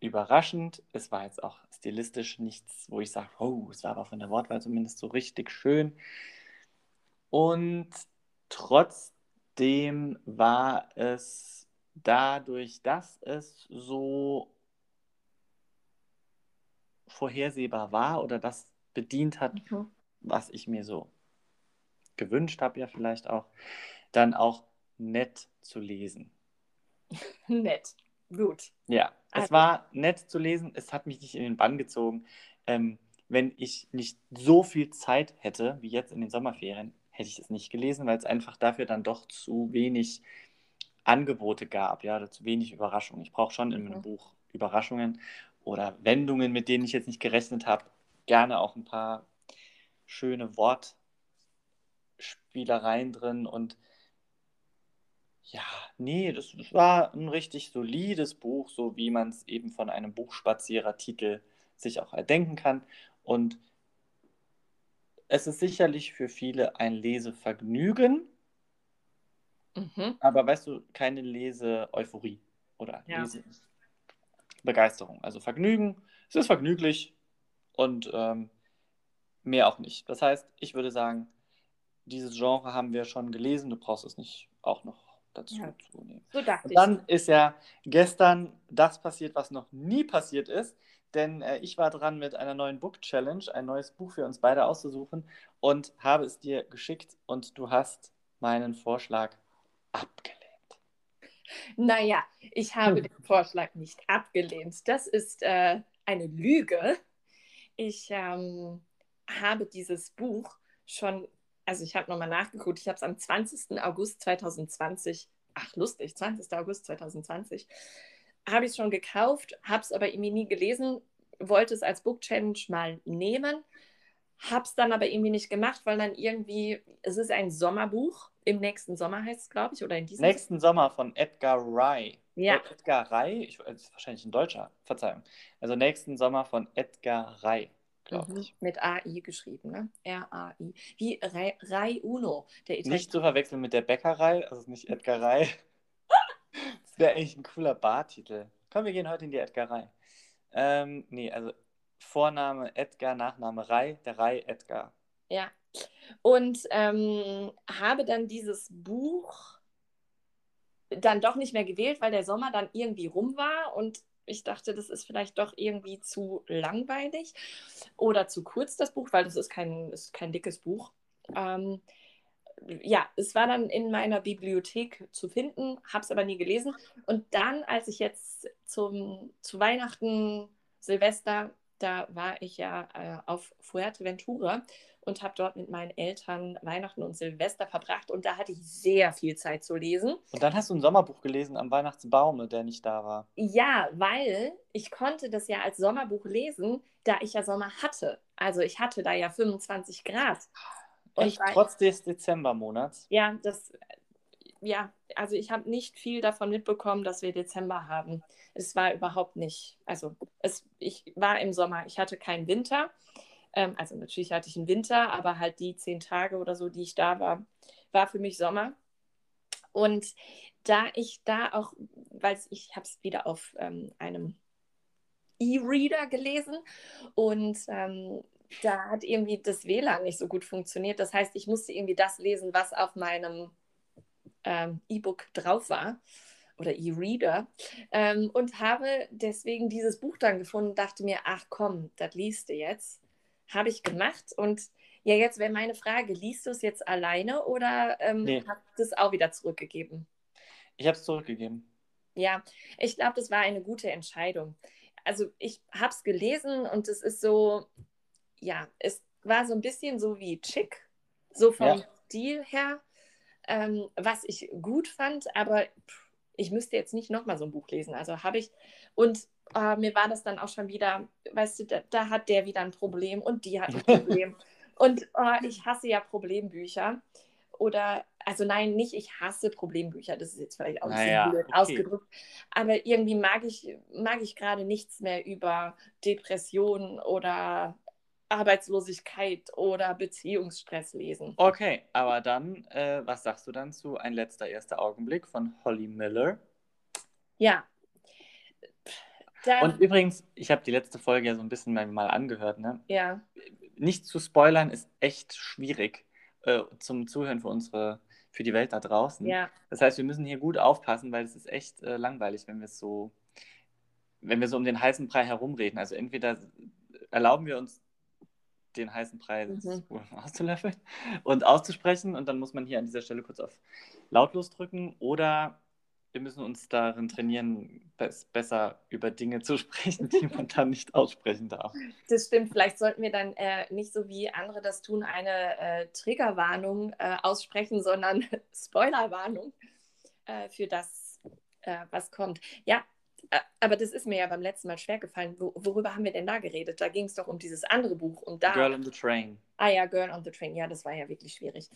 überraschend. Es war jetzt auch stilistisch nichts, wo ich sage, oh, es war aber von der Wortwahl zumindest so richtig schön. Und trotzdem war es dadurch, dass es so vorhersehbar war oder das bedient hat, mhm. was ich mir so gewünscht habe, ja vielleicht auch, dann auch nett zu lesen. nett. Gut. Ja, also. es war nett zu lesen. Es hat mich nicht in den Bann gezogen. Ähm, wenn ich nicht so viel Zeit hätte, wie jetzt in den Sommerferien, hätte ich es nicht gelesen, weil es einfach dafür dann doch zu wenig Angebote gab, ja, oder zu wenig Überraschungen. Ich brauche schon in meinem mhm. Buch Überraschungen oder Wendungen, mit denen ich jetzt nicht gerechnet habe. Gerne auch ein paar schöne Wortspielereien drin und ja, nee, das, das war ein richtig solides Buch, so wie man es eben von einem Buchspazierer-Titel sich auch erdenken kann. Und es ist sicherlich für viele ein Lesevergnügen, mhm. aber weißt du, keine Lese-Euphorie oder ja. Lese-Begeisterung. Also Vergnügen, es ist vergnüglich und ähm, mehr auch nicht. Das heißt, ich würde sagen, dieses Genre haben wir schon gelesen, du brauchst es nicht auch noch dazu ja. So dachte und dann ich. ist ja gestern das passiert, was noch nie passiert ist. Denn äh, ich war dran mit einer neuen Book Challenge, ein neues Buch für uns beide auszusuchen und habe es dir geschickt und du hast meinen Vorschlag abgelehnt. Naja, ich habe hm. den Vorschlag nicht abgelehnt. Das ist äh, eine Lüge. Ich ähm, habe dieses Buch schon also ich habe nochmal nachgeguckt, ich habe es am 20. August 2020, ach lustig, 20. August 2020, habe ich es schon gekauft, habe es aber irgendwie nie gelesen, wollte es als Book Challenge mal nehmen, habe es dann aber irgendwie nicht gemacht, weil dann irgendwie, es ist ein Sommerbuch, im nächsten Sommer heißt es, glaube ich, oder in diesem Nächsten Sommer von Edgar Rai. Ja. Edgar Rai, ich, das ist wahrscheinlich ein Deutscher, Verzeihung. Also nächsten Sommer von Edgar Rai, glaube Mhm, ich. Mit AI geschrieben, ne? R-A-I. Wie Rai, Rai Uno, der Italiener. Nicht zu verwechseln mit der Bäckerei, also es ist nicht Edgar Rai. das wäre eigentlich ein cooler Bartitel. Komm, wir gehen heute in die Edgarei. Ähm, nee, also Vorname Edgar, Nachname Rai, der Rai Edgar. Ja. Und ähm, habe dann dieses Buch dann doch nicht mehr gewählt, weil der Sommer dann irgendwie rum war und ich dachte, das ist vielleicht doch irgendwie zu langweilig oder zu kurz, das Buch, weil das ist kein, ist kein dickes Buch. Ähm, ja, es war dann in meiner Bibliothek zu finden, habe es aber nie gelesen. Und dann, als ich jetzt zum, zu Weihnachten, Silvester, da war ich ja äh, auf Fuerteventura und habe dort mit meinen Eltern Weihnachten und Silvester verbracht. Und da hatte ich sehr viel Zeit zu lesen. Und dann hast du ein Sommerbuch gelesen am Weihnachtsbaume, der nicht da war. Ja, weil ich konnte das ja als Sommerbuch lesen, da ich ja Sommer hatte. Also ich hatte da ja 25 Grad. Und Echt, trotz des Dezembermonats. Ja, das, ja, also ich habe nicht viel davon mitbekommen, dass wir Dezember haben. Es war überhaupt nicht, also es, ich war im Sommer, ich hatte keinen Winter. Ähm, also natürlich hatte ich einen Winter, aber halt die zehn Tage oder so, die ich da war, war für mich Sommer. Und da ich da auch, weil ich habe es wieder auf ähm, einem E-Reader gelesen und ähm, da hat irgendwie das WLAN nicht so gut funktioniert. Das heißt, ich musste irgendwie das lesen, was auf meinem ähm, E-Book drauf war oder E-Reader ähm, und habe deswegen dieses Buch dann gefunden und dachte mir, ach komm, das liest du jetzt. Habe ich gemacht und ja, jetzt wäre meine Frage, liest du es jetzt alleine oder ähm, Nee. hast du es auch wieder zurückgegeben? Ich habe es zurückgegeben. Ja, ich glaube, das war eine gute Entscheidung. Also ich habe es gelesen und es ist so, ja, es war so ein bisschen so wie Chick, so vom Ja. Stil her, ähm, was ich gut fand, aber pff, ich müsste jetzt nicht nochmal so ein Buch lesen. Also habe ich, und äh, mir war das dann auch schon wieder, weißt du, da, da hat der wieder ein Problem und die hat ein Problem. und äh, ich hasse ja Problembücher. Oder, also nein, nicht ich hasse Problembücher, das ist jetzt vielleicht auch ein bisschen Naja, blöd okay. ausgedrückt. Aber irgendwie mag ich, mag ich gerade nichts mehr über Depressionen oder Arbeitslosigkeit oder Beziehungsstress lesen. Okay, aber dann, äh, was sagst du dann zu Ein letzter erster Augenblick von Holly Miller? Ja. Da, Und übrigens, ich habe die letzte Folge ja so ein bisschen mal- angehört, ne? ja, Nicht zu spoilern ist echt schwierig äh, zum Zuhören für unsere, für die Welt da draußen. ja, Das heißt, wir müssen hier gut aufpassen, weil es ist echt äh, langweilig, wenn wir so, wenn wir so um den heißen Brei herumreden. Also entweder erlauben wir uns den heißen Brei Mhm. zu- auszulöffeln und auszusprechen und dann muss man hier an dieser Stelle kurz auf lautlos drücken oder wir müssen uns darin trainieren, bes- besser über Dinge zu sprechen, die man dann nicht aussprechen darf. das stimmt. Vielleicht sollten wir dann äh, nicht so wie andere das tun, eine äh, Triggerwarnung äh, aussprechen, sondern Spoilerwarnung äh, für das, äh, was kommt. Ja, aber das ist mir ja beim letzten Mal schwer gefallen. Wo, worüber haben wir denn da geredet? Da ging es doch um dieses andere Buch. Und da, Girl on the Train. Ah ja, Girl on the Train. Ja, das war ja wirklich schwierig.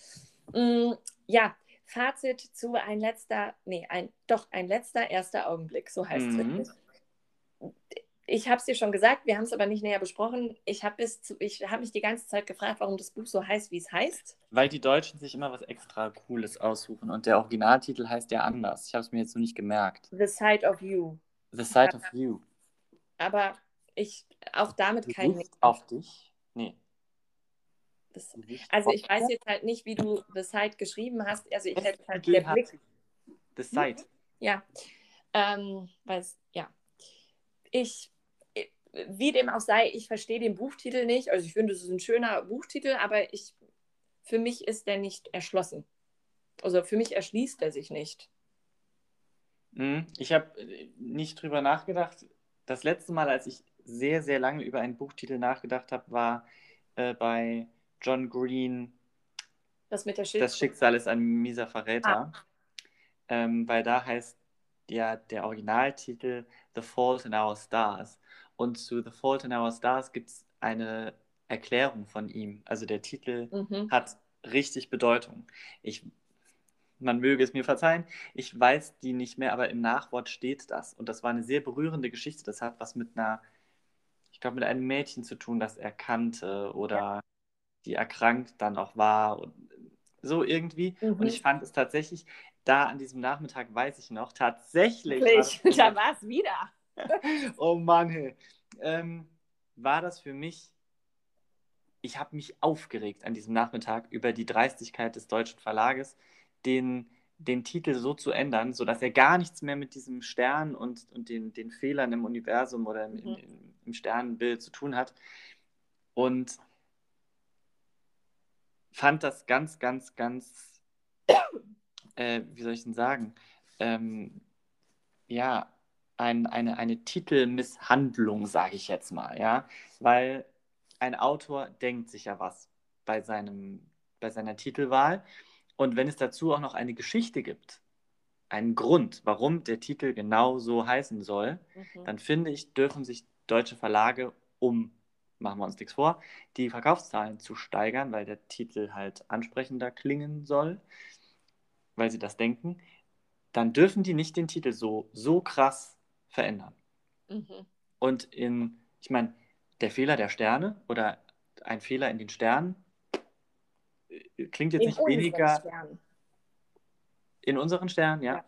Mm, ja, Fazit zu ein letzter, nee, ein, doch ein letzter erster Augenblick, so heißt es Mhm. wirklich. Ich habe es dir schon gesagt, wir haben es aber nicht näher besprochen. Ich habe hab mich die ganze Zeit gefragt, warum das Buch so heißt, wie es heißt. Weil die Deutschen sich immer was extra Cooles aussuchen und der Originaltitel heißt ja anders. Ich habe es mir jetzt noch nicht gemerkt. The Side of You. The Sight of You. Aber ich, auch damit Die kein. Auf dich? Nee. Das, also ich weiß jetzt halt nicht, wie du The Side geschrieben hast. Also ich hätte halt der Blick The Sight. Ja, ähm, weil es, ja. Ich, wie dem auch sei, ich verstehe den Buchtitel nicht. Also ich finde, es ist ein schöner Buchtitel, aber ich, für mich ist der nicht erschlossen. Also für mich erschließt er sich nicht. Mhm. Ich habe nicht drüber nachgedacht. Das letzte Mal, als ich sehr, sehr lange über einen Buchtitel nachgedacht habe, war äh, bei John Green Das mit der Schild. Das Schicksal ist ein mieser Verräter. Ähm, weil da heißt ja der Originaltitel The Fault in Our Stars. Und zu The Fault in Our Stars gibt es eine Erklärung von ihm. Also der Titel Mhm. hat richtig Bedeutung. Ich, man möge es mir verzeihen, ich weiß die nicht mehr, aber im Nachwort steht das. Und das war eine sehr berührende Geschichte. Das hat was mit einer, ich glaube, mit einem Mädchen zu tun, das er kannte oder die erkrankt dann auch war. Und so irgendwie. Mhm. Und ich fand es tatsächlich, da an diesem Nachmittag weiß ich noch, tatsächlich. war da war es wieder. oh Mann, hey. ähm, war das für mich, ich habe mich aufgeregt an diesem Nachmittag über die Dreistigkeit des deutschen Verlages, den, den Titel so zu ändern, sodass er gar nichts mehr mit diesem Stern und, und den, den Fehlern im Universum oder im, im, Mhm. im, im Sternenbild zu tun hat. Und fand das ganz, ganz, ganz, äh, wie soll ich denn sagen, ähm, ja, ein, eine, eine Titelmisshandlung, sage ich jetzt mal, ja, weil ein Autor denkt sich ja was bei, seinem, bei seiner Titelwahl und wenn es dazu auch noch eine Geschichte gibt, einen Grund, warum der Titel genau so heißen soll, Mhm. dann finde ich, dürfen sich deutsche Verlage, um, machen wir uns nichts vor, die Verkaufszahlen zu steigern, weil der Titel halt ansprechender klingen soll, weil sie das denken, dann dürfen die nicht den Titel so, so krass verändern. Mhm. Und in, ich meine, der Fehler der Sterne oder ein Fehler in den Sternen klingt jetzt In nicht unseren weniger Sternen. in unseren Sternen, ja, Ja.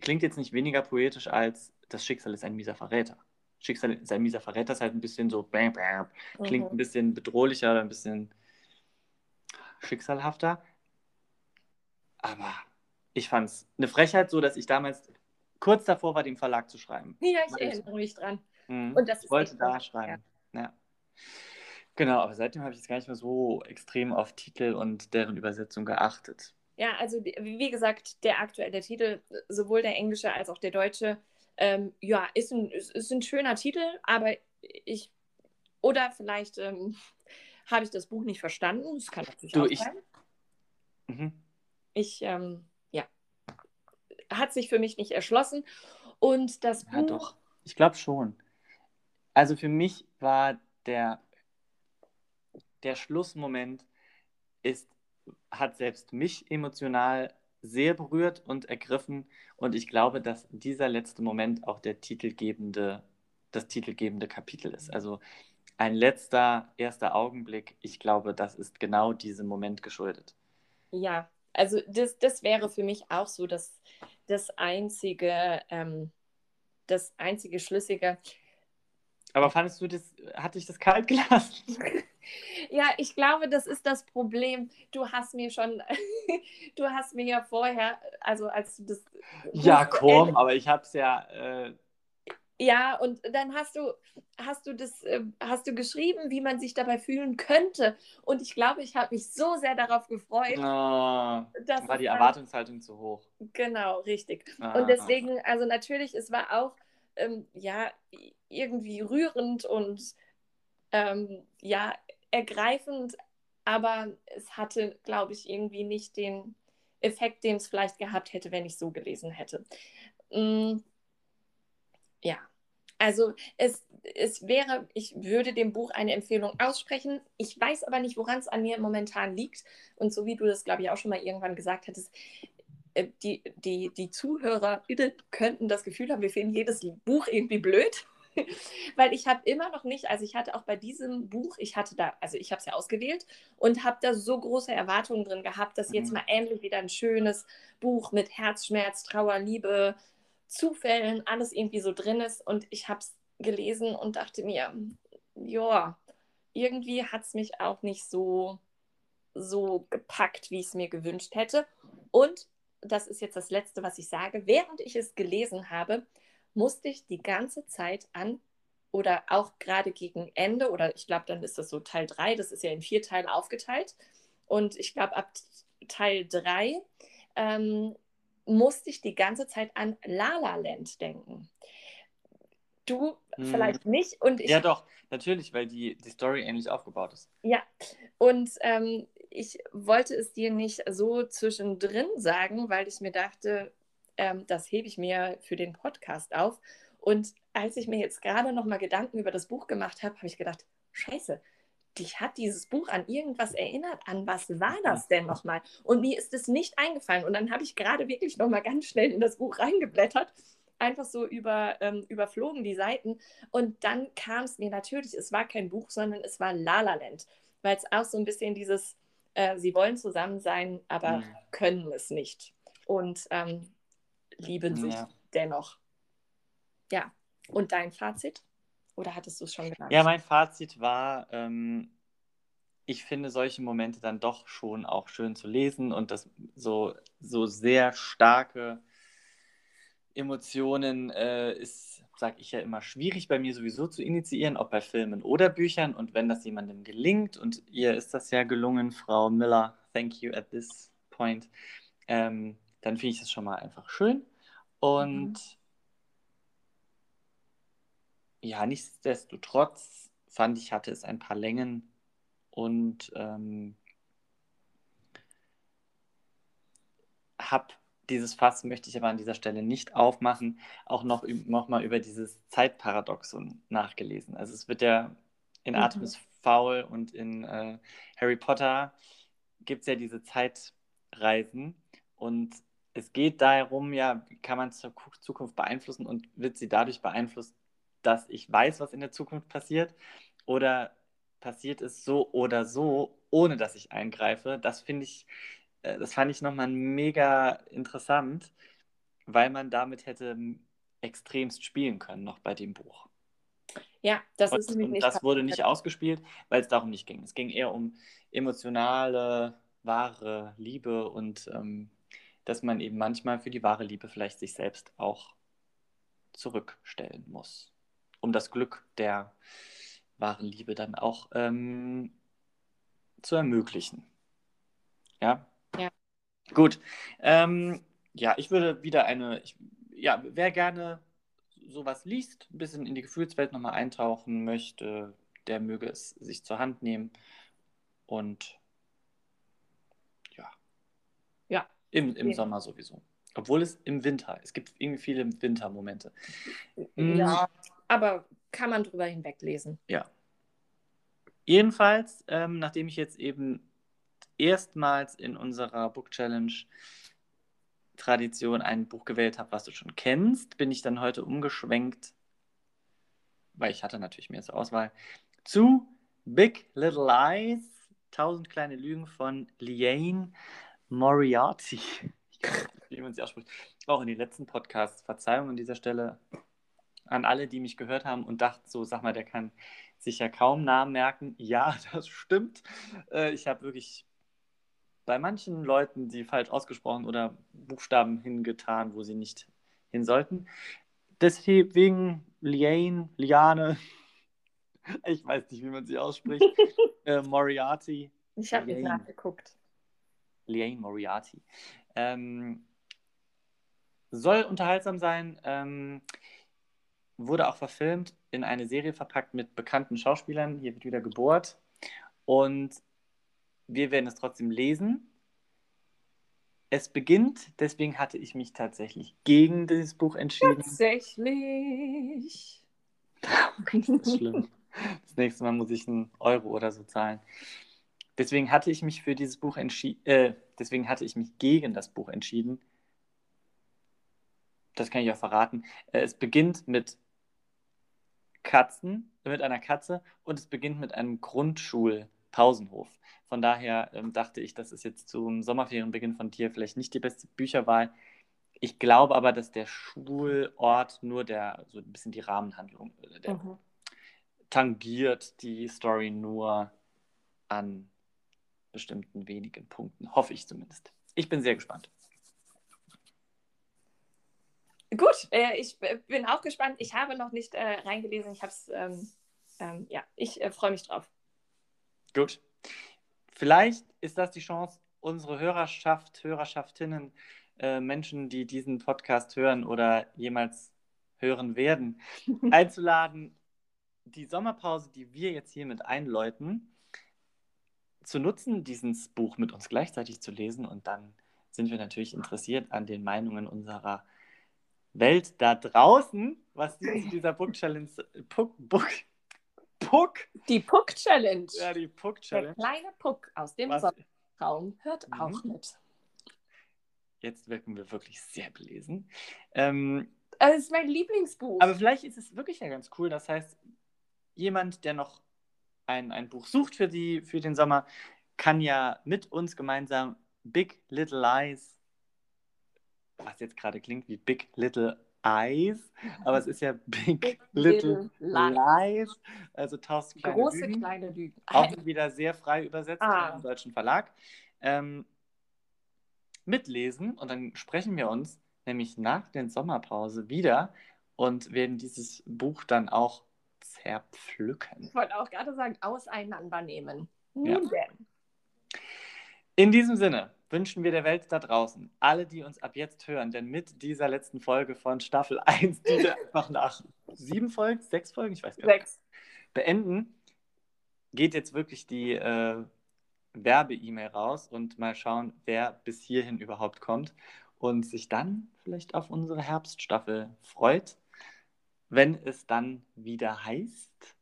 klingt jetzt nicht weniger poetisch als das Schicksal ist ein mieser Verräter. Schicksal ist ein mieser Verräter ist halt ein bisschen so, bam, bam, klingt Mhm. ein bisschen bedrohlicher oder ein bisschen schicksalhafter. Aber ich fand es eine Frechheit, so dass ich damals kurz davor war, dem Verlag zu schreiben. Ja, ich Weil ich- erinnere mich dran. Mhm. Und das ich wollte da schreiben. Ja. Genau, aber seitdem habe ich jetzt gar nicht mehr so extrem auf Titel und deren Übersetzung geachtet. Ja, also wie gesagt, der aktuelle Titel, sowohl der englische als auch der deutsche, ähm, ja, ist ein, ist, ist ein schöner Titel, aber ich, oder vielleicht ähm, habe ich das Buch nicht verstanden, das kann natürlich Du, auch ich- sein. Mhm. Ich, ähm, ja, hat sich für mich nicht erschlossen. Und das Ja, Buch, doch. Ich glaube schon. Also für mich war der, der Schlussmoment ist, hat selbst mich emotional sehr berührt und ergriffen. Und ich glaube, dass dieser letzte Moment auch der titelgebende, das titelgebende Kapitel ist. Also ein letzter, erster Augenblick, ich glaube, das ist genau diesem Moment geschuldet. ja, also das, das wäre für mich auch so das, das einzige, ähm, das einzige Schlüssige. Aber fandest du das, hat dich das kalt gelassen? Ja, ich glaube, das ist das Problem. Du hast mir schon, du hast mir ja vorher, also als du das. Ja, komm, aber ich habe es ja. Äh, Ja, und dann hast du, hast du das, äh, hast du geschrieben, wie man sich dabei fühlen könnte. Und ich glaube, ich habe mich so sehr darauf gefreut, oh, dass war die Erwartungshaltung zu hoch. Genau, richtig. Ah. Und deswegen, also natürlich, es war auch ähm, ja irgendwie rührend und ähm, ja ergreifend, aber es hatte, glaube ich, irgendwie nicht den Effekt, den es vielleicht gehabt hätte, wenn ich so gelesen hätte. Mm, ja, also es, es wäre, ich würde dem Buch eine Empfehlung aussprechen. Ich weiß aber nicht, woran es an mir momentan liegt. Und so wie du das, glaube ich, auch schon mal irgendwann gesagt hattest, äh, die, die, die Zuhörer könnten das Gefühl haben, wir finden jedes Buch irgendwie blöd. Weil ich habe immer noch nicht, also ich hatte auch bei diesem Buch, ich hatte da, also ich habe es ja ausgewählt und habe da so große Erwartungen drin gehabt, dass jetzt Mhm. mal endlich wieder ein schönes Buch mit Herzschmerz, Trauer, Liebe, Zufällen, alles irgendwie so drin ist. Und ich habe es gelesen und dachte mir, ja, irgendwie hat es mich auch nicht so, so gepackt, wie ich es mir gewünscht hätte. Und das ist jetzt das Letzte, was ich sage. Während ich es gelesen habe, musste ich die ganze Zeit an oder auch gerade gegen Ende, oder ich glaube, dann ist das so Teil 3, das ist ja in vier Teile aufgeteilt. Und ich glaube, ab Teil 3 ähm, musste ich die ganze Zeit an La La Land denken. Du Hm. vielleicht nicht. Und ich Ja, doch, natürlich, weil die, die Story ähnlich aufgebaut ist. Ja, und ähm, ich wollte es dir nicht so zwischendrin sagen, weil ich mir dachte, ähm, das hebe ich mir für den Podcast auf. Und als ich mir jetzt gerade noch mal Gedanken über das Buch gemacht habe, habe ich gedacht, scheiße, dich hat dieses Buch an irgendwas erinnert. An was war das denn nochmal? Und mir ist es nicht eingefallen. Und dann habe ich gerade wirklich noch mal ganz schnell in das Buch reingeblättert einfach so über, ähm, überflogen die Seiten. Und dann kam es mir natürlich, es war kein Buch, sondern es war La La Land, weil es auch so ein bisschen dieses, äh, sie wollen zusammen sein, aber mhm. können es nicht. Und ähm, lieben sich ja. dennoch. Ja, und dein Fazit? Oder hattest du es schon genannt? Ja, mein Fazit war, ähm, ich finde solche Momente dann doch schon auch schön zu lesen und das so, so sehr starke Emotionen äh, ist, sage ich ja immer, schwierig bei mir sowieso zu initiieren, ob bei Filmen oder Büchern. Und wenn das jemandem gelingt, und ihr ist das ja gelungen, Frau Miller, thank you at this point, ähm, dann finde ich das schon mal einfach schön. Und mhm. ja, nichtsdestotrotz fand ich, hatte es ein paar Längen und ähm, habe dieses Fass möchte ich aber an dieser Stelle nicht aufmachen, auch noch, noch mal über dieses Zeitparadoxon nachgelesen. Also es wird ja in mhm. Atem ist faul und in äh, Harry Potter gibt es ja diese Zeitreisen und es geht darum, ja, kann man zur Zukunft beeinflussen und wird sie dadurch beeinflusst, dass ich weiß, was in der Zukunft passiert oder passiert es so oder so, ohne dass ich eingreife. Das finde ich äh, das fand ich nochmal mega interessant, weil man damit hätte extremst spielen können, noch bei dem Buch. Ja, das und, ist nämlich nicht. Das wurde nicht ausgespielt, weil es darum nicht ging. Es ging eher um emotionale, wahre Liebe und ähm, dass man eben manchmal für die wahre Liebe vielleicht sich selbst auch zurückstellen muss, um das Glück der wahren Liebe dann auch ähm, zu ermöglichen. Ja, Gut. Ähm, ja, ich würde wieder eine, ich, ja, wer gerne sowas liest, ein bisschen in die Gefühlswelt nochmal eintauchen möchte, der möge es sich zur Hand nehmen. Und ja. Ja. Im, im Sommer sowieso. Obwohl es im Winter, es gibt irgendwie viele Wintermomente. Ja, hm. aber kann man drüber hinweglesen. Ja. Jedenfalls, ähm, nachdem ich jetzt eben erstmals in unserer Book Challenge Tradition ein Buch gewählt habe, was du schon kennst, bin ich dann heute umgeschwenkt, weil ich hatte natürlich mehr zur Auswahl, zu Big Little Lies, Tausend kleine Lügen von Liane Moriarty. Ich weiß nicht, wie man sie ausspricht. Auch in den letzten Podcasts. Verzeihung an dieser Stelle an alle, die mich gehört haben und dachten so, sag mal, der kann sich ja kaum Namen merken. Ja, das stimmt. Äh, ich habe wirklich bei manchen Leuten die falsch ausgesprochen oder Buchstaben hingetan, wo sie nicht hin sollten. Deswegen Liane, Liane, ich weiß nicht, wie man sie ausspricht, äh, Moriarty. Ich habe nicht nachgeguckt. Liane Moriarty. Ähm, soll unterhaltsam sein, ähm, wurde auch verfilmt, in eine Serie verpackt mit bekannten Schauspielern. Hier wird wieder gebohrt. Und wir werden es trotzdem lesen. Es beginnt, deswegen hatte ich mich tatsächlich gegen dieses Buch entschieden. Tatsächlich. das ist schlimm. Das nächste Mal muss ich einen Euro oder so zahlen. Deswegen hatte ich mich für dieses Buch entschieden, äh, deswegen hatte ich mich gegen das Buch entschieden. Das kann ich auch verraten. Äh, es beginnt mit Katzen, mit einer Katze und es beginnt mit einem Grundschulpausenhof. Von daher ähm, dachte ich, das ist jetzt zum Sommerferienbeginn von dir vielleicht nicht die beste Bücherwahl. Ich glaube aber, dass der Schulort nur der, so ein bisschen die Rahmenhandlung, äh, der mhm. tangiert die Story nur an bestimmten wenigen Punkten. Hoffe ich zumindest. Ich bin sehr gespannt. Gut, äh, ich bin auch gespannt. Ich habe noch nicht äh, reingelesen. Ich habe es, ähm, ähm, ja, ich äh, freue mich drauf. Gut. Vielleicht ist das die Chance, unsere Hörerschaft, Hörerschaftinnen, äh, Menschen, die diesen Podcast hören oder jemals hören werden, einzuladen, die Sommerpause, die wir jetzt hiermit einläuten, zu nutzen, dieses Buch mit uns gleichzeitig zu lesen. Und dann sind wir natürlich interessiert an den Meinungen unserer Welt da draußen, was die zu dieser Book Challenge. Puck, Book, Puck. Die Puck Challenge. Ja, die Puck Der Challenge. kleine Puck aus dem Was, Raum hört Mhm. auch mit. jetzt wirken wir wirklich sehr belesen. Ähm, Das ist mein Lieblingsbuch. aber vielleicht ist es wirklich ja ganz cool. Das heißt, jemand, der noch ein, ein Buch sucht für, die, für den Sommer, kann ja mit uns gemeinsam Big Little Lies, was jetzt gerade klingt wie Big Little Eyes, aber es ist ja Big, Big Little, Little Lies, also tausend kleine Große Lügen. kleine Lügen. auch wieder sehr frei übersetzt Ah. im deutschen Verlag, ähm, mitlesen und dann sprechen wir uns nämlich nach der Sommerpause wieder und werden dieses Buch dann auch zerpflücken. Ich wollte auch gerade sagen, auseinandernehmen. Ja. Nun denn. In diesem Sinne wünschen wir der Welt da draußen, alle, die uns ab jetzt hören, denn mit dieser letzten Folge von Staffel 1, die wir einfach nach sieben Folgen, sechs Folgen, ich weiß gar nicht, Sechs. beenden, geht jetzt wirklich die äh, Werbe-E-Mail raus und mal schauen, wer bis hierhin überhaupt kommt und sich dann vielleicht auf unsere Herbststaffel freut, wenn es dann wieder heißt,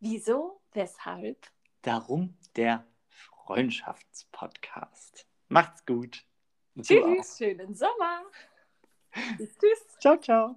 Wieso? Weshalb? darum der Freundschaftspodcast. Macht's gut. Tschüss, schönen Sommer. tschüss. Ciao, ciao.